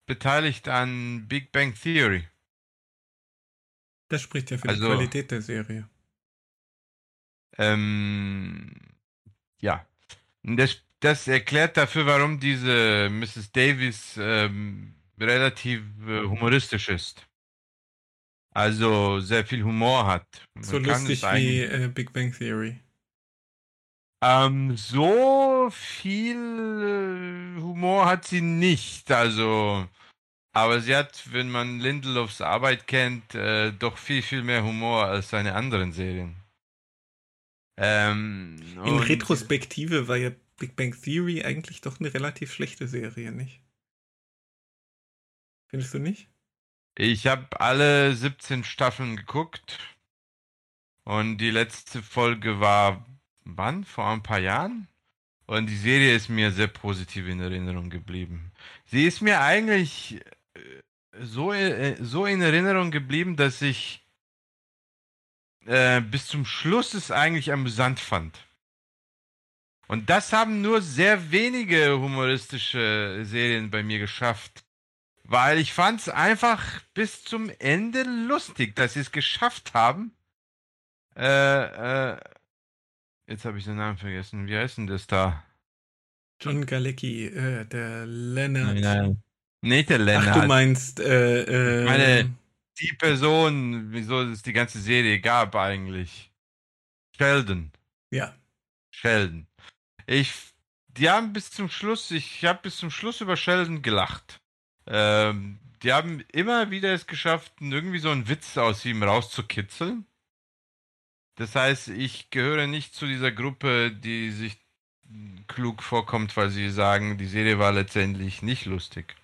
beteiligt an Big Bang Theory. Das spricht ja für also, die Qualität der Serie. Ähm, ja, das, das erklärt dafür, warum diese Mrs. Davis ähm, relativ äh, humoristisch ist. Also sehr viel Humor hat. Man so lustig wie äh, Big Bang Theory. Ähm, so viel äh, Humor hat sie nicht. Also, aber sie hat, wenn man Lindelofs Arbeit kennt, äh, doch viel, viel mehr Humor als seine anderen Serien. Ähm, In Retrospektive war ja Big Bang Theory eigentlich doch eine relativ schlechte Serie, nicht? Findest du nicht? Ich habe alle 17 Staffeln geguckt und die letzte Folge war wann? Vor ein paar Jahren? Und die Serie ist mir sehr positiv in Erinnerung geblieben. Sie ist mir eigentlich äh, so, äh, so in Erinnerung geblieben, dass ich äh, bis zum Schluss es eigentlich amüsant fand. Und das haben nur sehr wenige humoristische Serien bei mir geschafft. Weil ich fand es einfach bis zum Ende lustig, dass sie es geschafft haben. Äh, äh, jetzt habe ich den Namen vergessen. Wie heißt denn das da? John Galecki, äh, der Leonard. Nein, nein. Nicht der Leonard. Ach, du meinst, äh, äh, meine, die Person, wieso es die ganze Serie gab eigentlich. Sheldon. Ja. Sheldon. Ich, die haben bis zum Schluss, ich habe bis zum Schluss über Sheldon gelacht. Ähm, die haben immer wieder es geschafft, irgendwie so einen Witz aus ihm rauszukitzeln. Das heißt, ich gehöre nicht zu dieser Gruppe, die sich klug vorkommt, weil sie sagen, die Serie war letztendlich nicht lustig.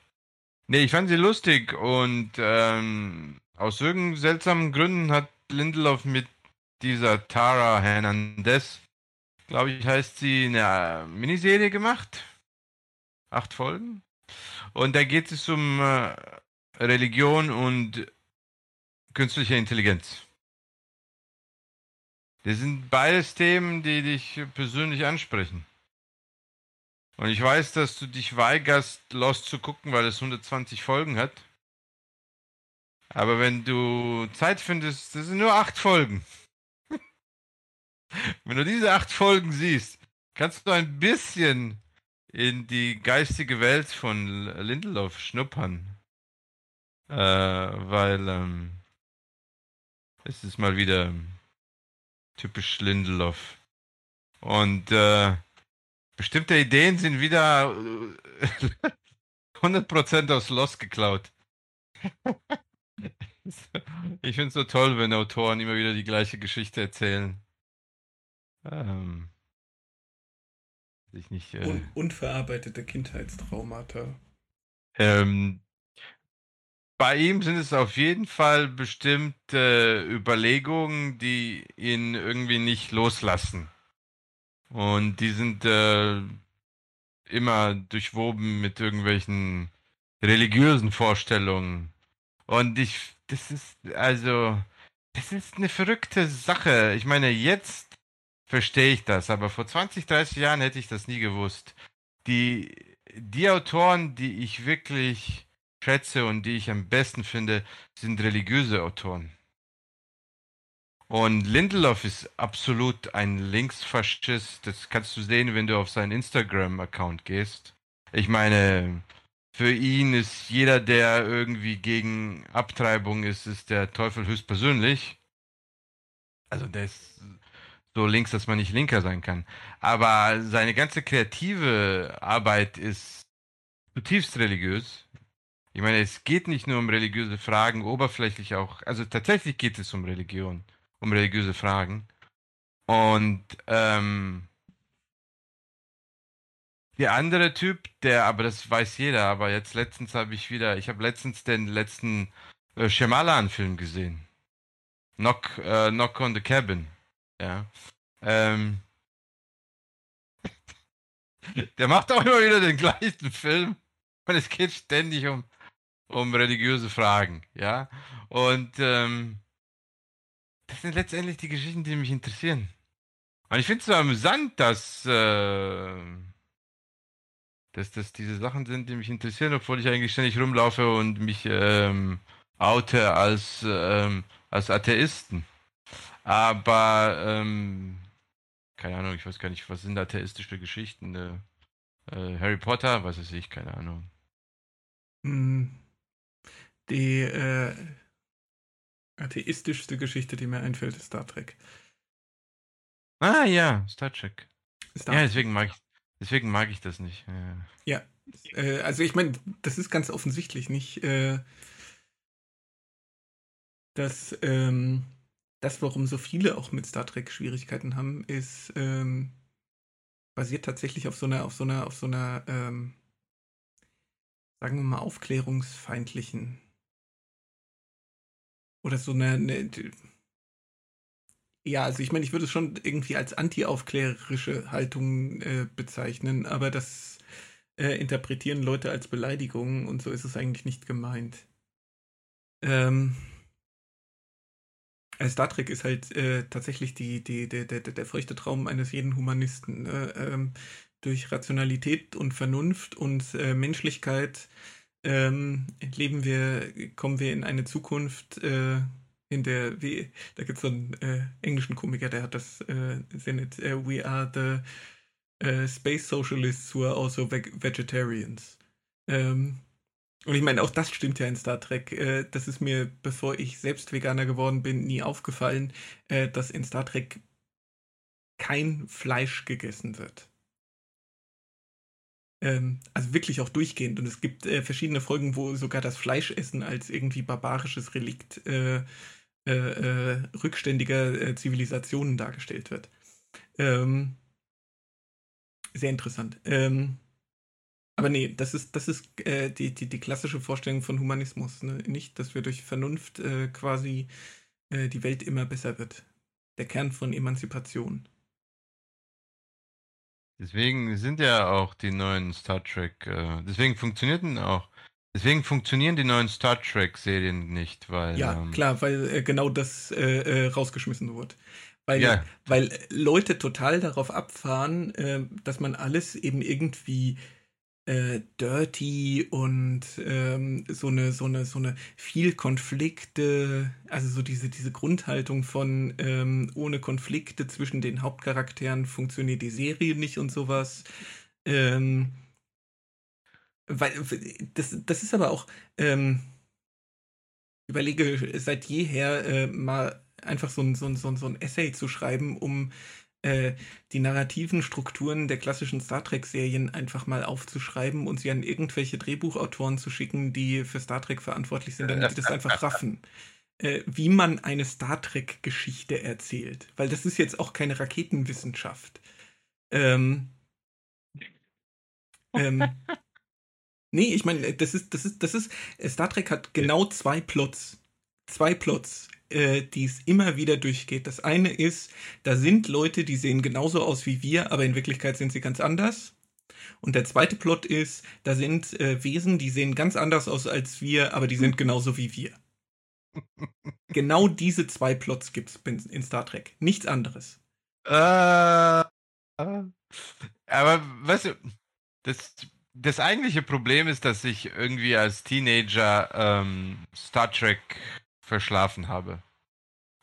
Nee, ich fand sie lustig und ähm, aus irgendeinen seltsamen Gründen hat Lindelof mit dieser Tara Hernandez, glaube ich, heißt sie, eine Miniserie gemacht. Acht Folgen. Und da geht es um äh, Religion und künstliche Intelligenz. Das sind beides Themen, die dich persönlich ansprechen. Und ich weiß, dass du dich weigerst, Lost zu gucken, weil es 120 Folgen hat. Aber wenn du Zeit findest, das sind nur acht Folgen. wenn du diese acht Folgen siehst, kannst du ein bisschen in die geistige Welt von Lindelof schnuppern. Äh, weil ähm, es ist mal wieder typisch Lindelof. Und äh, bestimmte Ideen sind wieder 100% aus Lost geklaut. ich finde es so toll, wenn Autoren immer wieder die gleiche Geschichte erzählen. Ähm, ich nicht, äh, Un unverarbeitete Kindheitstraumata. Ähm, bei ihm sind es auf jeden Fall bestimmte Überlegungen, die ihn irgendwie nicht loslassen. Und die sind äh, immer durchwoben mit irgendwelchen religiösen Vorstellungen. Und ich, das ist, also, das ist eine verrückte Sache. Ich meine, jetzt verstehe ich das, aber vor 20, 30 Jahren hätte ich das nie gewusst. Die, die Autoren, die ich wirklich schätze und die ich am besten finde, sind religiöse Autoren. Und Lindelof ist absolut ein Linksfaschist. Das kannst du sehen, wenn du auf seinen Instagram-Account gehst. Ich meine, für ihn ist jeder, der irgendwie gegen Abtreibung ist, ist der Teufel höchstpersönlich. Also der ist so links, dass man nicht linker sein kann. Aber seine ganze kreative Arbeit ist zutiefst religiös. Ich meine, es geht nicht nur um religiöse Fragen, oberflächlich auch. Also tatsächlich geht es um Religion, um religiöse Fragen. Und ähm, der andere Typ, der, aber das weiß jeder, aber jetzt letztens habe ich wieder, ich habe letztens den letzten äh, Shyamalan-Film gesehen. Knock, äh, Knock on the Cabin. Ja. Ähm, der macht auch immer wieder den gleichen Film. Und es geht ständig um um religiöse Fragen, ja. Und ähm, das sind letztendlich die Geschichten, die mich interessieren. Und ich finde es so amüsant, dass, äh, dass das diese Sachen sind, die mich interessieren, obwohl ich eigentlich ständig rumlaufe und mich ähm, oute als, ähm, als Atheisten. Aber, ähm, keine Ahnung, ich weiß gar nicht, was sind atheistische Geschichten? Äh, äh, Harry Potter, was weiß ich, keine Ahnung. Hm, die äh, atheistischste Geschichte, die mir einfällt, ist Star Trek. Ah ja, Star Trek. Star ja, deswegen mag ich, deswegen mag ich das nicht. Ja, ja äh, also ich meine, das ist ganz offensichtlich nicht, äh, dass ähm, das, warum so viele auch mit Star Trek Schwierigkeiten haben, ist ähm, basiert tatsächlich auf so einer, auf so einer, auf so einer, ähm, sagen wir mal, aufklärungsfeindlichen oder so eine, eine ja, also ich meine, ich würde es schon irgendwie als anti-aufklärerische Haltung äh, bezeichnen, aber das äh, interpretieren Leute als Beleidigung und so ist es eigentlich nicht gemeint. Ähm, äh, Star Trek ist halt äh, tatsächlich die, die, der, der, der feuchte Traum eines jeden Humanisten. Ne? Ähm, durch Rationalität und Vernunft und äh, Menschlichkeit ähm, leben wir, kommen wir in eine Zukunft, äh, in der, wie, da gibt es so einen äh, englischen Komiker, der hat das äh, sendet, uh, we are the uh, space socialists who are also veg vegetarians. Ähm, und ich meine, auch das stimmt ja in Star Trek. Äh, das ist mir, bevor ich selbst Veganer geworden bin, nie aufgefallen, äh, dass in Star Trek kein Fleisch gegessen wird. Ähm, also wirklich auch durchgehend. Und es gibt äh, verschiedene Folgen, wo sogar das Fleischessen als irgendwie barbarisches Relikt äh, äh, äh rückständiger äh, Zivilisationen dargestellt wird. Ähm, sehr interessant. Ähm, aber nee, das ist, das ist äh, die, die, die klassische Vorstellung von Humanismus. Ne? Nicht, dass wir durch Vernunft quasi die Welt immer besser wird. Der Kern von Emanzipation. Deswegen sind ja auch die neuen Star Trek, äh, deswegen funktionierten auch, deswegen funktionieren die neuen Star Trek-Serien nicht, weil. Ja, ähm, klar, weil äh, genau das äh, äh rausgeschmissen wird. Weil, ja. weil Leute total darauf abfahren, äh, dass man alles eben irgendwie äh, dirty und ähm, so eine so eine so eine viel Konflikte, also so diese diese Grundhaltung von ähm, ohne Konflikte zwischen den Hauptcharakteren funktioniert die Serie nicht und sowas. Ähm, weil das das ist aber auch ähm, überlege seit jeher äh, mal einfach so ein, so, ein, so, ein, Essay zu schreiben, um äh, die narrativen Strukturen der klassischen Star Trek-Serien einfach mal aufzuschreiben und sie an irgendwelche Drehbuchautoren zu schicken, die für Star Trek verantwortlich sind, damit die das einfach raffen. Äh, wie man eine Star Trek-Geschichte erzählt. Weil das ist jetzt auch keine Raketenwissenschaft. Ähm, ähm, nee, ich meine, das ist, das ist, das ist, Star Trek hat genau zwei Plots. Zwei Plots äh, die es immer wieder durchgeht. Das eine ist, da sind Leute, die sehen genauso aus wie wir, aber in Wirklichkeit sind sie ganz anders. Und der zweite Plot ist, da sind äh, Wesen, die sehen ganz anders aus als wir, aber die sind genauso wie wir. genau diese zwei Plots gibt es in, in, Star Trek. Nichts anderes. Äh, aber weißt du, das, das eigentliche Problem ist, dass ich irgendwie als Teenager ähm, Star Trek verschlafen habe.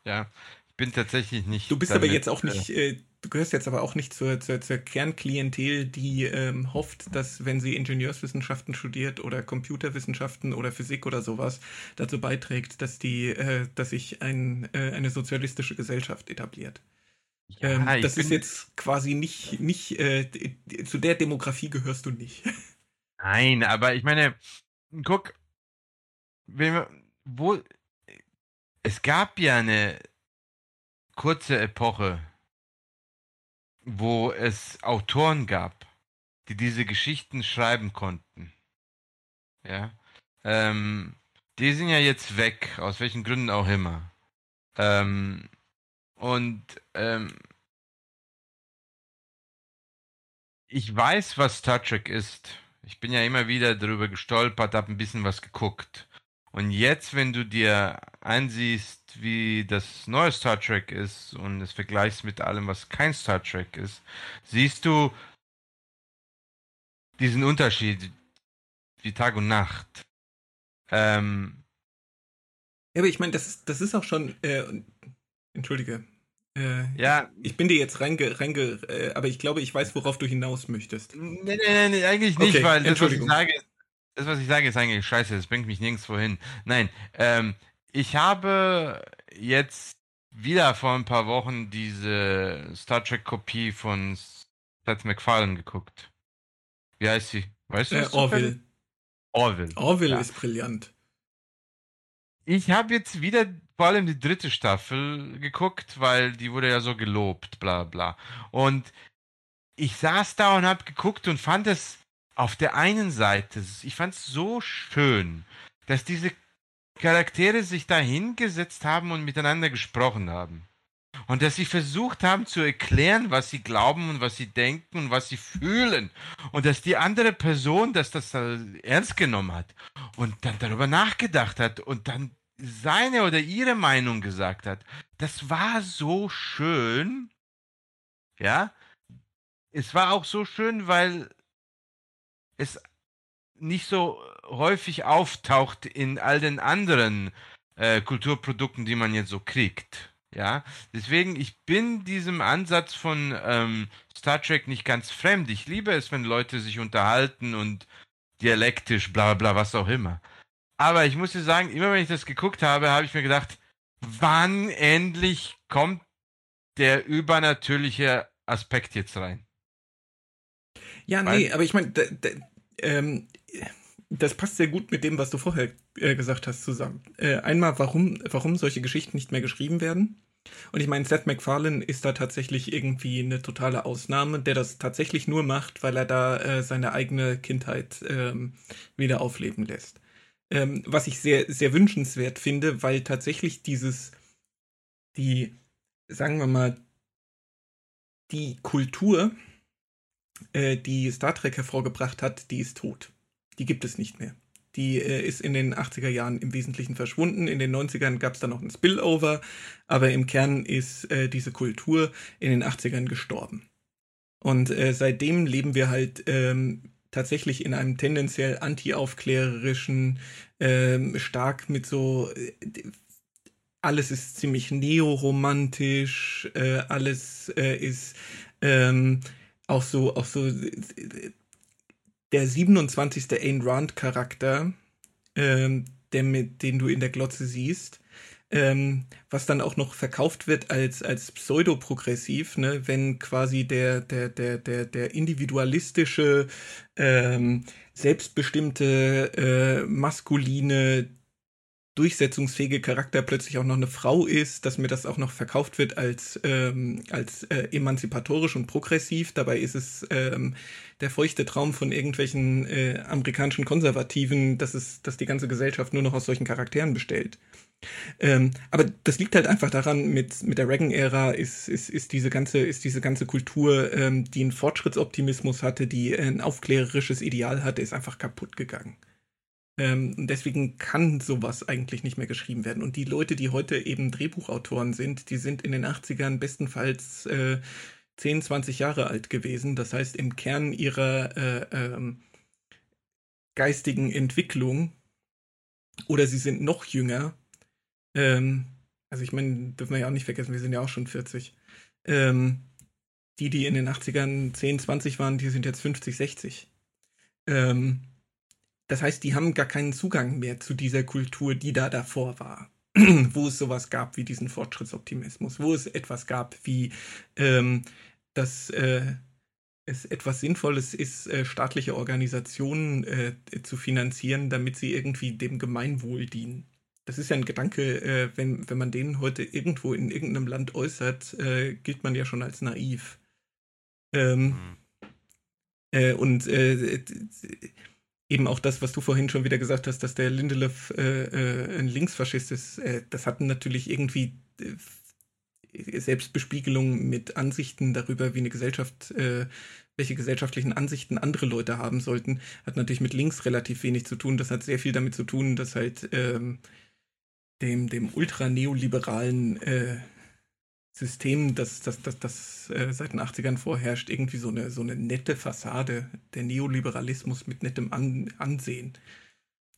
Ja, ich bin tatsächlich nicht. Du bist damit, aber jetzt auch nicht, äh, äh, du gehörst jetzt aber auch nicht zur, zur, zur Kernklientel, die ähm, hofft, dass wenn sie Ingenieurswissenschaften studiert oder Computerwissenschaften oder Physik oder sowas, dazu beiträgt, dass die, äh, dass sich ein, äh, eine sozialistische Gesellschaft etabliert. Ja, ähm, das ist jetzt quasi nicht, nicht äh, zu der Demografie gehörst du nicht. Nein, aber ich meine, guck, wenn wir, wo, es gab ja eine kurze Epoche, wo es Autoren gab, die diese Geschichten schreiben konnten. Ja. Ähm, die sind ja jetzt weg, aus welchen Gründen auch immer. Ähm, und ähm, ich weiß, was Star Trek ist. Ich bin ja immer wieder darüber gestolpert, habe ein bisschen was geguckt. Und jetzt, wenn du dir ansiehst, wie das neue Star Trek ist und es vergleichst mit allem, was kein Star Trek ist, siehst du diesen Unterschied wie Tag und Nacht. Ähm, ja, aber ich meine, das ist, das ist auch schon, äh, entschuldige. Äh, ja. Ich bin dir jetzt reinge, reinge äh, aber ich glaube, ich weiß, worauf du hinaus möchtest. Nee, nee, nee, eigentlich nicht, okay, weil das, was ich sage, das, was ich sage, ist eigentlich scheiße, das bringt mich nirgendwo hin. Nein, ähm, ich habe jetzt wieder vor ein paar Wochen diese Star Trek-Kopie von Seth MacFarlane geguckt. Wie heißt sie? Weißt du? Äh, Orville. Orville. Orville ja. ist brillant. Ich habe jetzt wieder vor allem die dritte Staffel geguckt, weil die wurde ja so gelobt, bla bla. Und ich saß da und habe geguckt und fand es auf der einen Seite, ich fand es so schön, dass diese Charaktere sich da hingesetzt haben und miteinander gesprochen haben. Und dass sie versucht haben zu erklären, was sie glauben und was sie denken und was sie fühlen. Und dass die andere Person, dass das ernst genommen hat und dann darüber nachgedacht hat und dann seine oder ihre Meinung gesagt hat. Das war so schön. Ja. Es war auch so schön, weil es nicht so häufig auftaucht in all den anderen äh, Kulturprodukten, die man jetzt so kriegt. Ja, deswegen, ich bin diesem Ansatz von ähm, Star Trek nicht ganz fremd. Ich liebe es, wenn Leute sich unterhalten und dialektisch, bla bla, was auch immer. Aber ich muss dir sagen, immer wenn ich das geguckt habe, habe ich mir gedacht, wann endlich kommt der übernatürliche Aspekt jetzt rein? Ja, Weil, nee, aber ich meine, ähm, das passt sehr gut mit dem, was du vorher äh, gesagt hast, zusammen. Äh, einmal, warum, warum solche Geschichten nicht mehr geschrieben werden. Und ich meine, Seth MacFarlane ist da tatsächlich irgendwie eine totale Ausnahme, der das tatsächlich nur macht, weil er da äh, seine eigene Kindheit ähm, wieder aufleben lässt. Ähm, was ich sehr, sehr wünschenswert finde, weil tatsächlich dieses die, sagen wir mal, die Kultur, äh, die Star Trek hervorgebracht hat, die ist tot. Die gibt es nicht mehr. Die äh, ist in den 80er Jahren im Wesentlichen verschwunden. In den 90ern gab es dann noch ein Spillover, aber im Kern ist äh, diese Kultur in den 80ern gestorben. Und äh, seitdem leben wir halt ähm, tatsächlich in einem tendenziell anti-aufklärerischen, ähm, stark mit so äh, alles ist ziemlich neoromantisch, äh, alles ist ähm, auch so, auch so der 27. Ayn Rand Charakter, ähm, der mit, den du in der Glotze siehst, ähm, was dann auch noch verkauft wird als, als pseudoprogressiv, ne, wenn quasi der, der, der, der, der individualistische, ähm, selbstbestimmte, äh, maskuline durchsetzungsfähige Charakter plötzlich auch noch eine Frau ist, dass mir das auch noch verkauft wird als, ähm, als äh, emanzipatorisch und progressiv. Dabei ist es ähm, der feuchte Traum von irgendwelchen äh, amerikanischen Konservativen, dass es, dass die ganze Gesellschaft nur noch aus solchen Charakteren bestellt. Ähm, aber das liegt halt einfach daran, mit, mit der Reagan-Ära ist, ist, ist, diese ganze, ist diese ganze Kultur, ähm, die einen Fortschrittsoptimismus hatte, die ein aufklärerisches Ideal hatte, ist einfach kaputt gegangen. Ähm, deswegen kann sowas eigentlich nicht mehr geschrieben werden. Und die Leute, die heute eben Drehbuchautoren sind, die sind in den 80ern bestenfalls äh, 10, 20 Jahre alt gewesen. Das heißt, im Kern ihrer äh, ähm, geistigen Entwicklung oder sie sind noch jünger. Ähm, also ich meine, dürfen wir ja auch nicht vergessen, wir sind ja auch schon 40. Ähm, die, die in den 80ern 10, 20 waren, die sind jetzt 50, 60. Ähm, das heißt, die haben gar keinen Zugang mehr zu dieser Kultur, die da davor war. wo es sowas gab wie diesen Fortschrittsoptimismus, wo es etwas gab wie, ähm, dass äh, es etwas Sinnvolles ist, äh, staatliche Organisationen äh, zu finanzieren, damit sie irgendwie dem Gemeinwohl dienen. Das ist ja ein Gedanke, äh, wenn, wenn man den heute irgendwo in irgendeinem Land äußert, äh, gilt man ja schon als naiv. Ähm, mhm. und eben auch das, was du vorhin schon wieder gesagt hast, dass der Lindelöf äh, äh, ein Linksfaschist ist, äh, das hatten natürlich irgendwie äh, Selbstbespiegelung mit Ansichten darüber, wie eine Gesellschaft, äh, welche gesellschaftlichen Ansichten andere Leute haben sollten, hat natürlich mit links relativ wenig zu tun. Das hat sehr viel damit zu tun, dass halt ähm, dem, dem ultra-neoliberalen äh, System, das, das, das, das äh, seit den 80ern vorherrscht, irgendwie so eine, so eine nette Fassade, der Neoliberalismus mit nettem An Ansehen.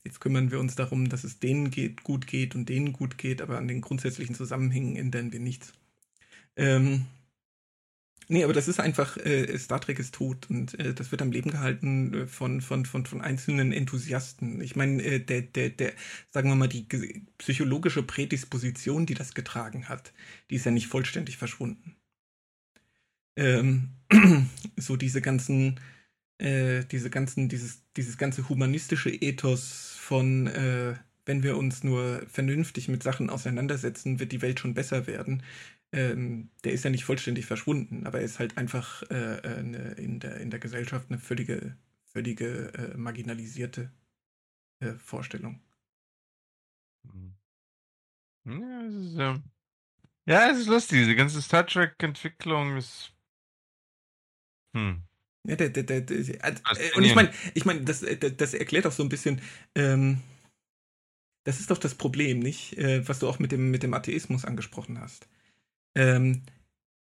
Jetzt kümmern wir uns darum, dass es denen geht, gut geht und denen gut geht, aber an den grundsätzlichen Zusammenhängen ändern wir nichts. Ähm, Nee, aber das ist einfach, äh, Star Trek ist tot und äh, das wird am Leben gehalten äh, von, von, von, von einzelnen Enthusiasten. Ich meine, äh, der, der, der, sagen wir mal, die psychologische Prädisposition, die das getragen hat, die ist ja nicht vollständig verschwunden. Ähm, so diese ganzen, äh, diese ganzen, dieses, dieses ganze humanistische Ethos von, äh, wenn wir uns nur vernünftig mit Sachen auseinandersetzen, wird die Welt schon besser werden ähm, der ist ja nicht vollständig verschwunden, aber er ist halt einfach äh, eine, in, der, in der Gesellschaft eine völlige, völlige äh, marginalisierte äh, Vorstellung. Mhm. Ja, es ist, ähm, ja, es ist lustig. Diese ganze Star Trek-Entwicklung ist. Hm. Ja, der, der, der, der äh, und ich meine, ich meine, das, äh, das erklärt auch so ein bisschen, ähm, das ist doch das Problem, nicht? Äh, was du auch mit dem, mit dem Atheismus angesprochen hast ähm,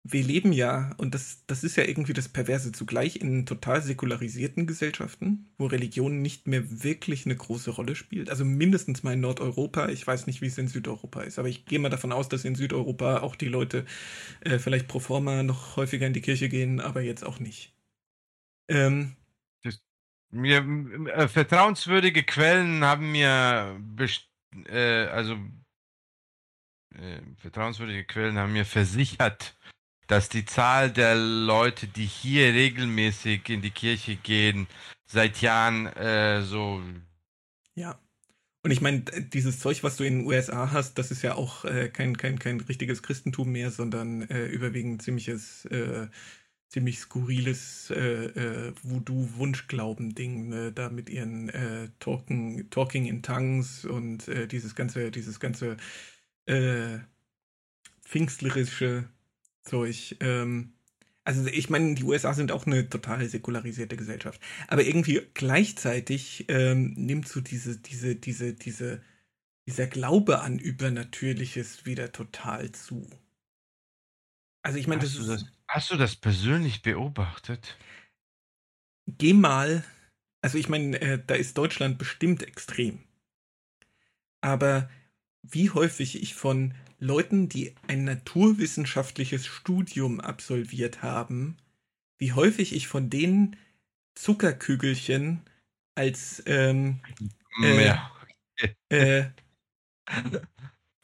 wir leben ja, und das, das ist ja irgendwie das Perverse zugleich, in total säkularisierten Gesellschaften, wo Religion nicht mehr wirklich eine große Rolle spielt. Also mindestens mal in Nordeuropa. Ich weiß nicht, wie es in Südeuropa ist, aber ich gehe mal davon aus, dass in Südeuropa auch die Leute äh, vielleicht pro forma noch häufiger in die Kirche gehen, aber jetzt auch nicht. Ähm, mir, äh, vertrauenswürdige Quellen haben mir äh, also äh, vertrauenswürdige Quellen haben mir versichert, dass die Zahl der Leute, die hier regelmäßig in die Kirche gehen, seit Jahren äh, so. Ja. Und ich meine, dieses Zeug, was du in den USA hast, das ist ja auch äh, kein, kein, kein richtiges Christentum mehr, sondern äh, überwiegend ziemliches, äh, ziemlich skurriles Voodoo-Wunschglauben-Ding, ne? da mit ihren Talking, Talking in Tongues und dieses ganze, dieses ganze äh, pfingstlerische Zeug. Ähm, also ich meine, die USA sind auch eine total säkularisierte Gesellschaft. Aber irgendwie gleichzeitig ähm, nimmt so diese, diese, diese, diese, dieser Glaube an Übernatürliches wieder total zu. Also ich meine, das ist. Das, hast du das persönlich beobachtet? Geh mal. Also ich meine, äh, da ist Deutschland bestimmt extrem. Aber wie häufig ich von Leuten, die ein naturwissenschaftliches Studium absolviert haben, wie häufig ich von denen Zuckerkügelchen als ähm, äh, ja. äh,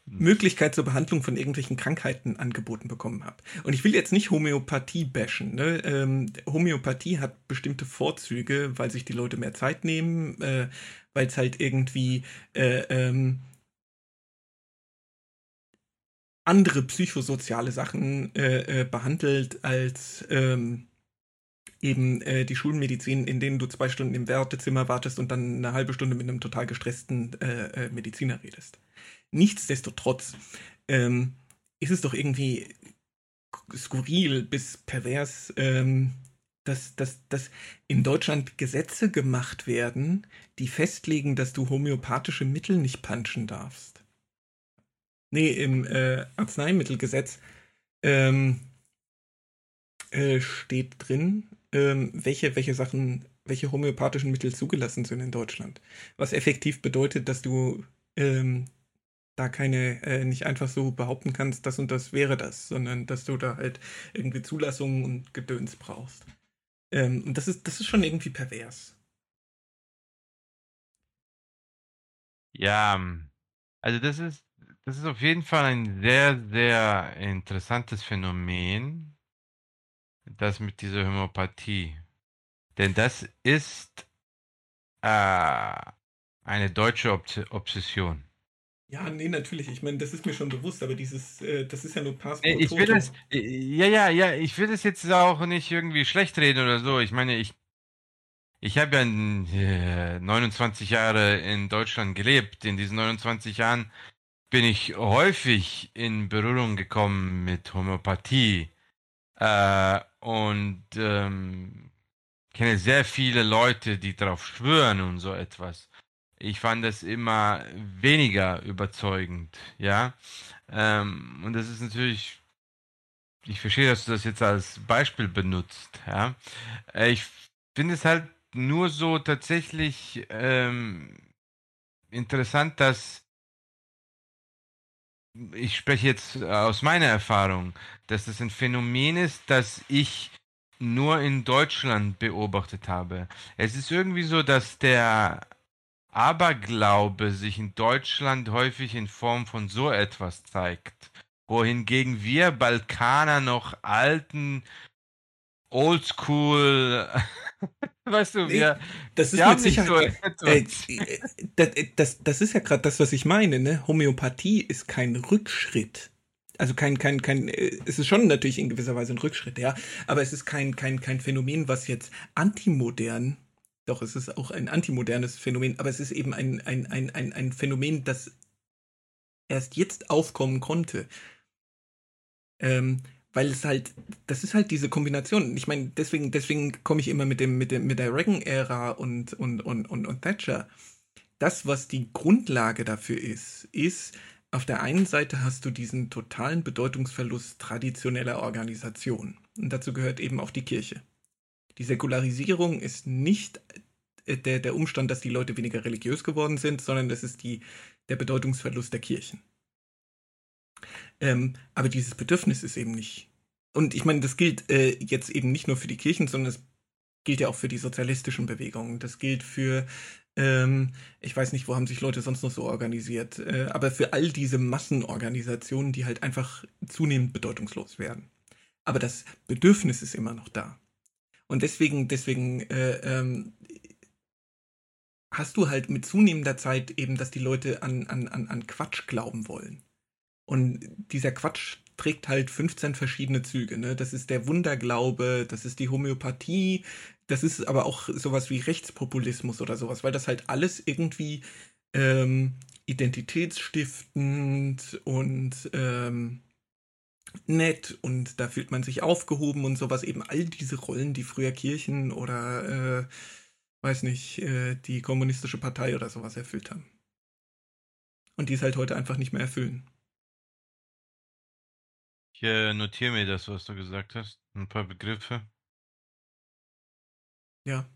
Möglichkeit zur Behandlung von irgendwelchen Krankheiten angeboten bekommen habe. Und ich will jetzt nicht Homöopathie bashen. Ne? Ähm, Homöopathie hat bestimmte Vorzüge, weil sich die Leute mehr Zeit nehmen, äh, weil es halt irgendwie äh, ähm, andere psychosoziale Sachen äh, äh, behandelt als ähm, eben äh, die Schulmedizin, in denen du zwei Stunden im Wartezimmer wartest und dann eine halbe Stunde mit einem total gestressten äh, äh, Mediziner redest. Nichtsdestotrotz ähm, ist es doch irgendwie skurril bis pervers, ähm, dass, dass, dass in Deutschland Gesetze gemacht werden, die festlegen, dass du homöopathische Mittel nicht punchen darfst nee, im äh, Arzneimittelgesetz ähm, äh, steht drin, ähm, welche, welche Sachen, welche homöopathischen Mittel zugelassen sind in Deutschland. Was effektiv bedeutet, dass du ähm, da keine, äh, nicht einfach so behaupten kannst, das und das wäre das, sondern dass du da halt irgendwie Zulassungen und Gedöns brauchst. Ähm, und das ist, das ist schon irgendwie pervers. Ja, also das ist, das ist auf jeden Fall ein sehr, sehr interessantes Phänomen, das mit dieser Homöopathie. Denn das ist äh, eine deutsche Obs Obsession. Ja, nee, natürlich. Ich meine, das ist mir schon bewusst, aber dieses, äh, das ist ja nur Pass Ich will das, ja, ja, ja, ich will das jetzt auch nicht irgendwie schlecht reden oder so. Ich meine, ich, ich habe ja äh, 29 Jahre in Deutschland gelebt. In diesen 29 Jahren bin ich häufig in Berührung gekommen mit Homöopathie äh, und ähm, kenne sehr viele Leute, die darauf schwören und so etwas. Ich fand das immer weniger überzeugend, ja. Ähm, und das ist natürlich, ich verstehe, dass du das jetzt als Beispiel benutzt, ja. Äh, ich finde es halt nur so tatsächlich ähm, interessant, dass ich spreche jetzt aus meiner Erfahrung, dass das ein Phänomen ist, das ich nur in Deutschland beobachtet habe. Es ist irgendwie so, dass der Aberglaube sich in Deutschland häufig in Form von so etwas zeigt, wohingegen wir Balkaner noch alten Oldschool Weißt du, wir, das ist wir Sicherheit, so äh, äh, das, das, das ist ja gerade das, was ich meine, ne? Homöopathie ist kein Rückschritt. Also kein, kein, kein, äh, es ist schon natürlich in gewisser Weise ein Rückschritt, ja, aber es ist kein, kein, kein Phänomen, was jetzt antimodern, doch es ist auch ein antimodernes Phänomen, aber es ist eben ein, ein, ein, ein, ein Phänomen, das erst jetzt aufkommen konnte. Ähm, weil es halt, das ist halt diese Kombination. Ich meine, deswegen, deswegen komme ich immer mit dem, mit dem, mit der Reagan-Ära und, und, und, und, und Thatcher. Das, was die Grundlage dafür ist, ist, auf der einen Seite hast du diesen totalen Bedeutungsverlust traditioneller Organisationen. Und dazu gehört eben auch die Kirche. Die Säkularisierung ist nicht äh, der, der Umstand, dass die Leute weniger religiös geworden sind, sondern das ist die, der Bedeutungsverlust der Kirchen. Ähm, aber dieses Bedürfnis ist eben nicht. Und ich meine, das gilt äh, jetzt eben nicht nur für die Kirchen, sondern es gilt ja auch für die sozialistischen Bewegungen. Das gilt für, ähm, ich weiß nicht, wo haben sich Leute sonst noch so organisiert, äh, aber für all diese Massenorganisationen, die halt einfach zunehmend bedeutungslos werden. Aber das Bedürfnis ist immer noch da. Und deswegen, deswegen äh, ähm, hast du halt mit zunehmender Zeit eben, dass die Leute an, an, an Quatsch glauben wollen. Und dieser Quatsch trägt halt 15 verschiedene Züge. Ne? Das ist der Wunderglaube, das ist die Homöopathie, das ist aber auch sowas wie Rechtspopulismus oder sowas, weil das halt alles irgendwie ähm, identitätsstiftend und ähm, nett und da fühlt man sich aufgehoben und sowas. Eben all diese Rollen, die früher Kirchen oder, äh, weiß nicht, äh, die kommunistische Partei oder sowas erfüllt haben. Und die es halt heute einfach nicht mehr erfüllen. Ich äh, notiere mir das, was du gesagt hast. Ein paar Begriffe. Ja.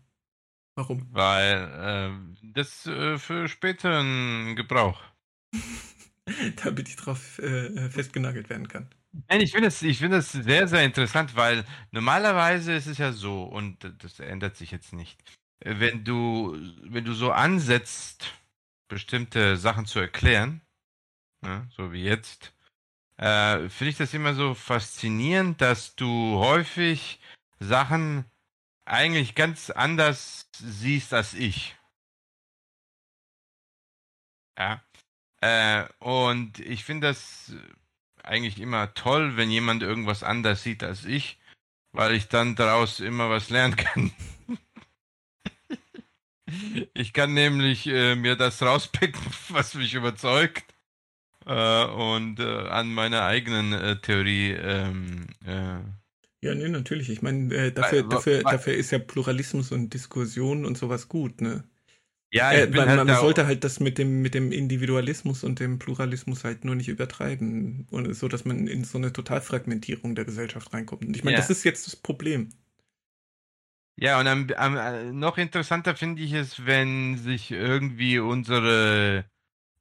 Warum? Weil äh, das äh, für späteren Gebrauch. Damit ich drauf äh, festgenagelt werden kann. Nein, ich finde das, ich finde das sehr, sehr interessant, weil normalerweise ist es ja so, und das ändert sich jetzt nicht. Wenn du, wenn du so ansetzt, bestimmte Sachen zu erklären, ne, so wie jetzt, äh, finde ich das immer so faszinierend, dass du häufig Sachen eigentlich ganz anders siehst als ich. Ja. Äh, und ich finde das eigentlich immer toll, wenn jemand irgendwas anders sieht als ich, weil ich dann daraus immer was lernen kann. ich kann nämlich äh, mir das rauspicken, was mich überzeugt äh, und äh, an meiner eigenen äh, Theorie. Ähm, äh, ja, nee, natürlich. Ich meine, äh, dafür, dafür, dafür ist ja Pluralismus und Diskussion und sowas gut, ne? Ja, äh, man, halt man sollte halt das mit dem, mit dem Individualismus und dem Pluralismus halt nur nicht übertreiben. Und so, dass man in so eine Totalfragmentierung der Gesellschaft reinkommt. Und ich meine, ja. das ist jetzt das Problem. Ja, und am, am, äh, noch interessanter finde ich es, wenn sich irgendwie unsere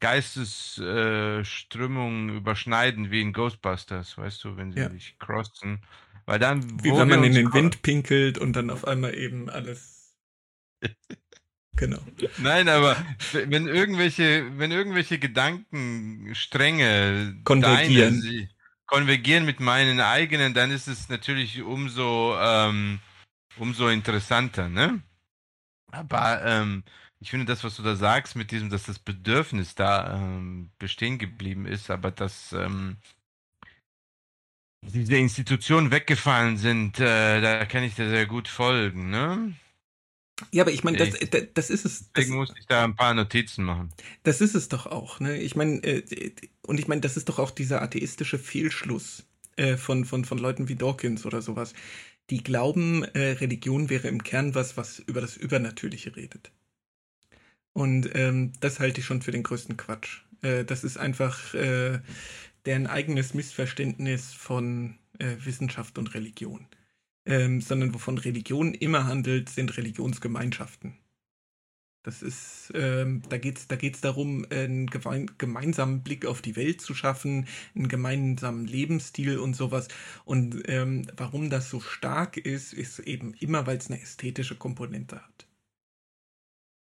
Geistesströmungen äh, überschneiden, wie in Ghostbusters, weißt du, wenn sie ja. sich crossen. Weil dann. Wie wenn man in den Wind pinkelt und dann auf einmal eben alles. Genau. Nein, aber wenn irgendwelche, wenn irgendwelche Gedankenstränge konvergieren. Deine, konvergieren mit meinen eigenen, dann ist es natürlich umso, ähm, umso interessanter, ne? Aber ähm, ich finde das, was du da sagst, mit diesem, dass das Bedürfnis da ähm, bestehen geblieben ist, aber dass ähm, diese Institutionen weggefallen sind, äh, da kann ich dir sehr gut folgen, ne? Ja, aber ich meine, das, das, ist es. Deswegen muss ich da ein paar Notizen machen. Das ist es doch auch, ne? Ich meine, äh, und ich meine, das ist doch auch dieser atheistische Fehlschluss äh, von, von, von Leuten wie Dawkins oder sowas. Die glauben, äh, Religion wäre im Kern was, was über das Übernatürliche redet. Und ähm, das halte ich schon für den größten Quatsch. Äh, das ist einfach äh, deren eigenes Missverständnis von äh, Wissenschaft und Religion ähm, sondern wovon Religion immer handelt, sind Religionsgemeinschaften. Das ist, ähm, da geht es da geht's darum, einen gemeinsamen Blick auf die Welt zu schaffen, einen gemeinsamen Lebensstil und sowas. Und ähm, warum das so stark ist, ist eben immer, weil es eine ästhetische Komponente hat.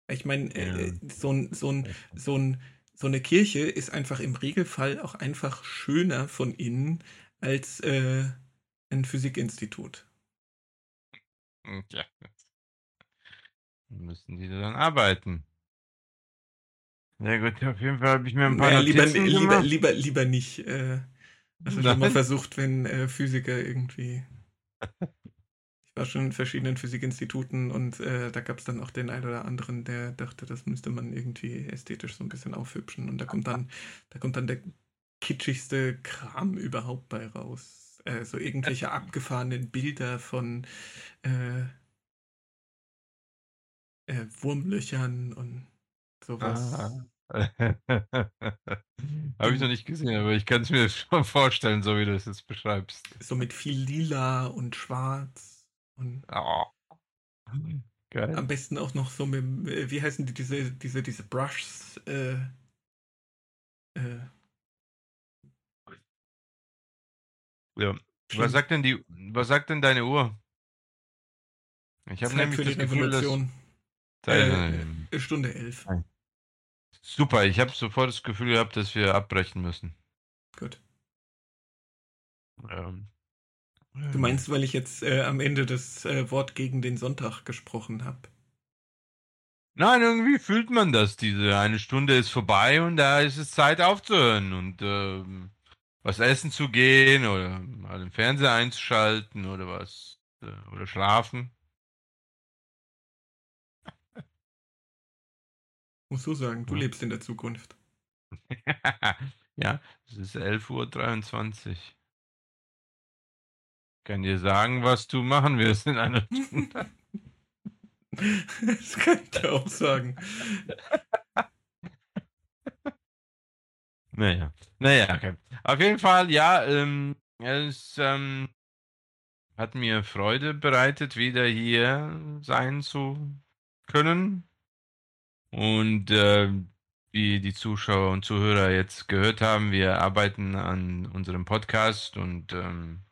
Ich meine, äh, so, ein, so, ein, so, ein, so eine Kirche ist einfach im Regelfall auch einfach schöner von innen als äh, ein Physikinstitut. Hm, ja. Müssen die dann arbeiten. Ja gut, auf jeden Fall habe ich mir ein paar naja, lieber, lieber, lieber, lieber nicht. Äh, hast du schon mal versucht, wenn äh, Physiker irgendwie. war schon in verschiedenen Physikinstituten und äh, da gab es dann auch den einen oder anderen, der dachte, das müsste man irgendwie ästhetisch so ein bisschen aufhübschen. Und da kommt dann, da kommt dann der kitschigste Kram überhaupt bei raus äh, so irgendwelche abgefahrenen Bilder von äh, äh, Wurmlöchern und sowas. Ah. Habe ich noch nicht gesehen, aber ich kann es mir schon vorstellen, so wie du es jetzt beschreibst. So mit viel Lila und Schwarz und oh. Geil. am besten auch noch so mit, äh, wie heißen die, diese, diese, diese Brushs, äh, äh, Ja. Was sagt denn die, was sagt denn deine Uhr? Ich habe nämlich das Gefühl, dass äh, äh, Stunde elf. Super, ich habe sofort das Gefühl gehabt, dass wir abbrechen müssen. Gut. Ähm, du meinst, weil ich jetzt äh, am Ende das äh, Wort gegen den Sonntag gesprochen habe? Nein, irgendwie fühlt man das. Diese eine Stunde ist vorbei und da ist es Zeit aufzuhören. Und ähm, was essen zu gehen oder mal den Fernseher einzuschalten oder was äh, oder schlafen. Musst du sagen, du ja. lebst in der Zukunft. ja, es ist 11.23 Uhr. Kann dir sagen, was du machen wirst in einer Stunde. das kann ich dir auch sagen. Naja, naja, okay. Auf jeden Fall, ja, ähm, es ähm, hat mir Freude bereitet, wieder hier sein zu können. Und äh, wie die Zuschauer und Zuhörer jetzt gehört haben, wir arbeiten an unserem Podcast und ähm,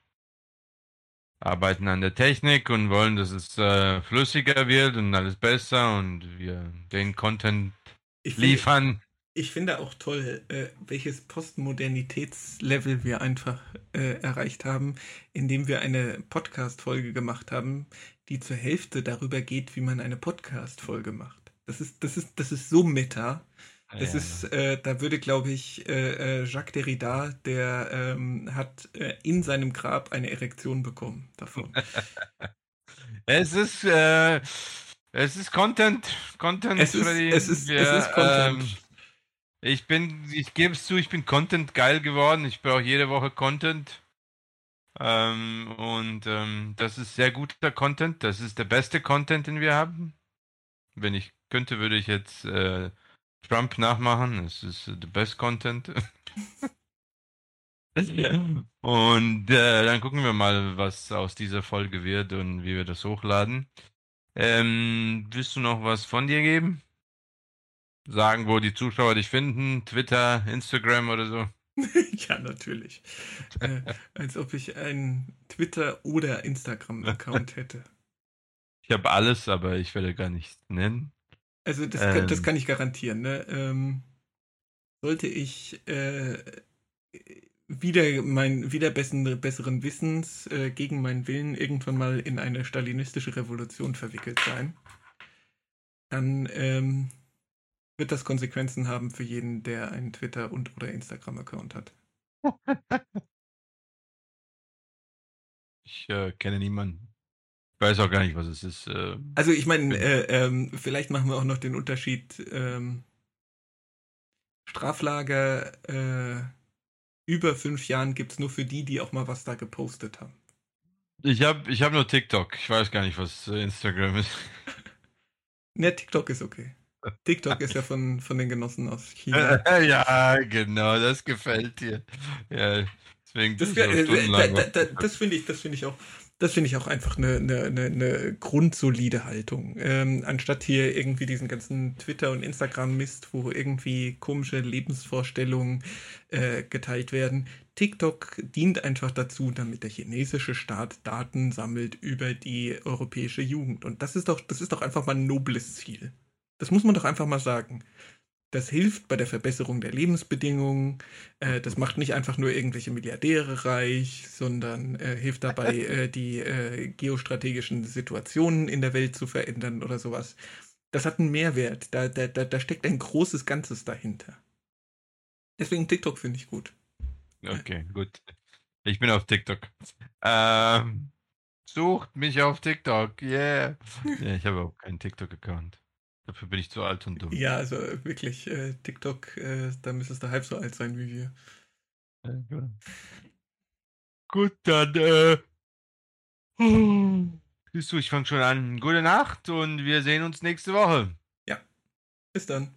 arbeiten an der Technik und wollen, dass es äh, flüssiger wird und alles besser und wir den Content Ich liefern. Ich finde auch toll, äh, welches Postmodernitätslevel wir einfach äh, erreicht haben, indem wir eine Podcast-Folge gemacht haben, die zur Hälfte darüber geht, wie man eine Podcast-Folge macht. Das ist, das ist, das ist so meta. Das Ja. ist, äh, da würde, glaube ich, äh, äh, Jacques Derrida, der ähm, hat äh, in seinem Grab eine Erektion bekommen davon. Es ist, äh, es ist Content, Content, Es ist- Freddy. es ist- Wir, es ist Content. Ähm, ich bin, ich gebe es zu, ich bin Content geil geworden. Ich brauche jede Woche Content. Ähm, und ähm, das ist sehr guter Content. Das ist der beste Content, den wir haben. Wenn ich könnte, würde ich jetzt äh, Trump nachmachen. Es ist äh, the best Content. Und äh, dann gucken wir mal, was aus dieser Folge wird und wie wir das hochladen. Ähm, willst du noch was von dir geben? Sagen, wo die Zuschauer dich finden? Twitter, Instagram oder so? ja, natürlich. Äh, als ob ich einen Twitter- oder Instagram-Account hätte. Ich habe alles, aber ich werde gar nichts nennen. Also das, kann, das Ähm. kann ich garantieren. Ne? Ähm, sollte ich äh, wieder mein wieder besseren, besseren Wissens äh, gegen meinen Willen irgendwann mal in eine stalinistische Revolution verwickelt sein, dann ähm, wird das Konsequenzen haben für jeden, der einen Twitter und oder Instagram-Account hat. Ich äh, kenne niemanden. Ich weiß auch gar nicht, was es ist. Äh, Also ich meine, äh, ähm, vielleicht machen wir auch noch den Unterschied ähm, Straflager äh, über fünf Jahren gibt es nur für die, die auch mal was da gepostet haben. ich habe ich hab nur TikTok. Ich weiß gar nicht, was äh, Instagram ist. Ne, TikTok ist okay. TikTok ist ja von, von den Genossen aus China. ja, genau, das gefällt dir. Ja, deswegen Das, auch äh, da, stundenlang da, auf da, TikTok. das finde ich, das finde ich auch, das finde ich auch einfach eine, eine, eine, eine grundsolide Haltung. Ähm, anstatt hier irgendwie diesen ganzen Twitter- und Instagram-Mist, wo irgendwie komische Lebensvorstellungen äh, geteilt werden. TikTok dient einfach dazu, damit der chinesische Staat Daten sammelt über die europäische Jugend. Und das ist doch, das ist doch einfach mal ein nobles Ziel. Das muss man doch einfach mal sagen. Das hilft bei der Verbesserung der Lebensbedingungen. Äh, das macht nicht einfach nur irgendwelche Milliardäre reich, sondern äh, hilft dabei, äh, die äh, geostrategischen Situationen in der Welt zu verändern oder sowas. Das hat einen Mehrwert. Da, da, da, da steckt ein großes Ganzes dahinter. Deswegen TikTok finde ich gut. Okay, gut. Ich bin auf TikTok. Ähm, sucht mich auf TikTok, yeah. Ja, ich habe auch keinen TikTok-Account. Dafür bin ich zu alt und dumm. Ja, also äh, wirklich, äh, TikTok, äh, da müsstest du halb so alt sein wie wir. Ja, gut. Gut, dann, äh. Siehst du, ich fange schon an. Gute Nacht und wir sehen uns nächste Woche. Bis dann.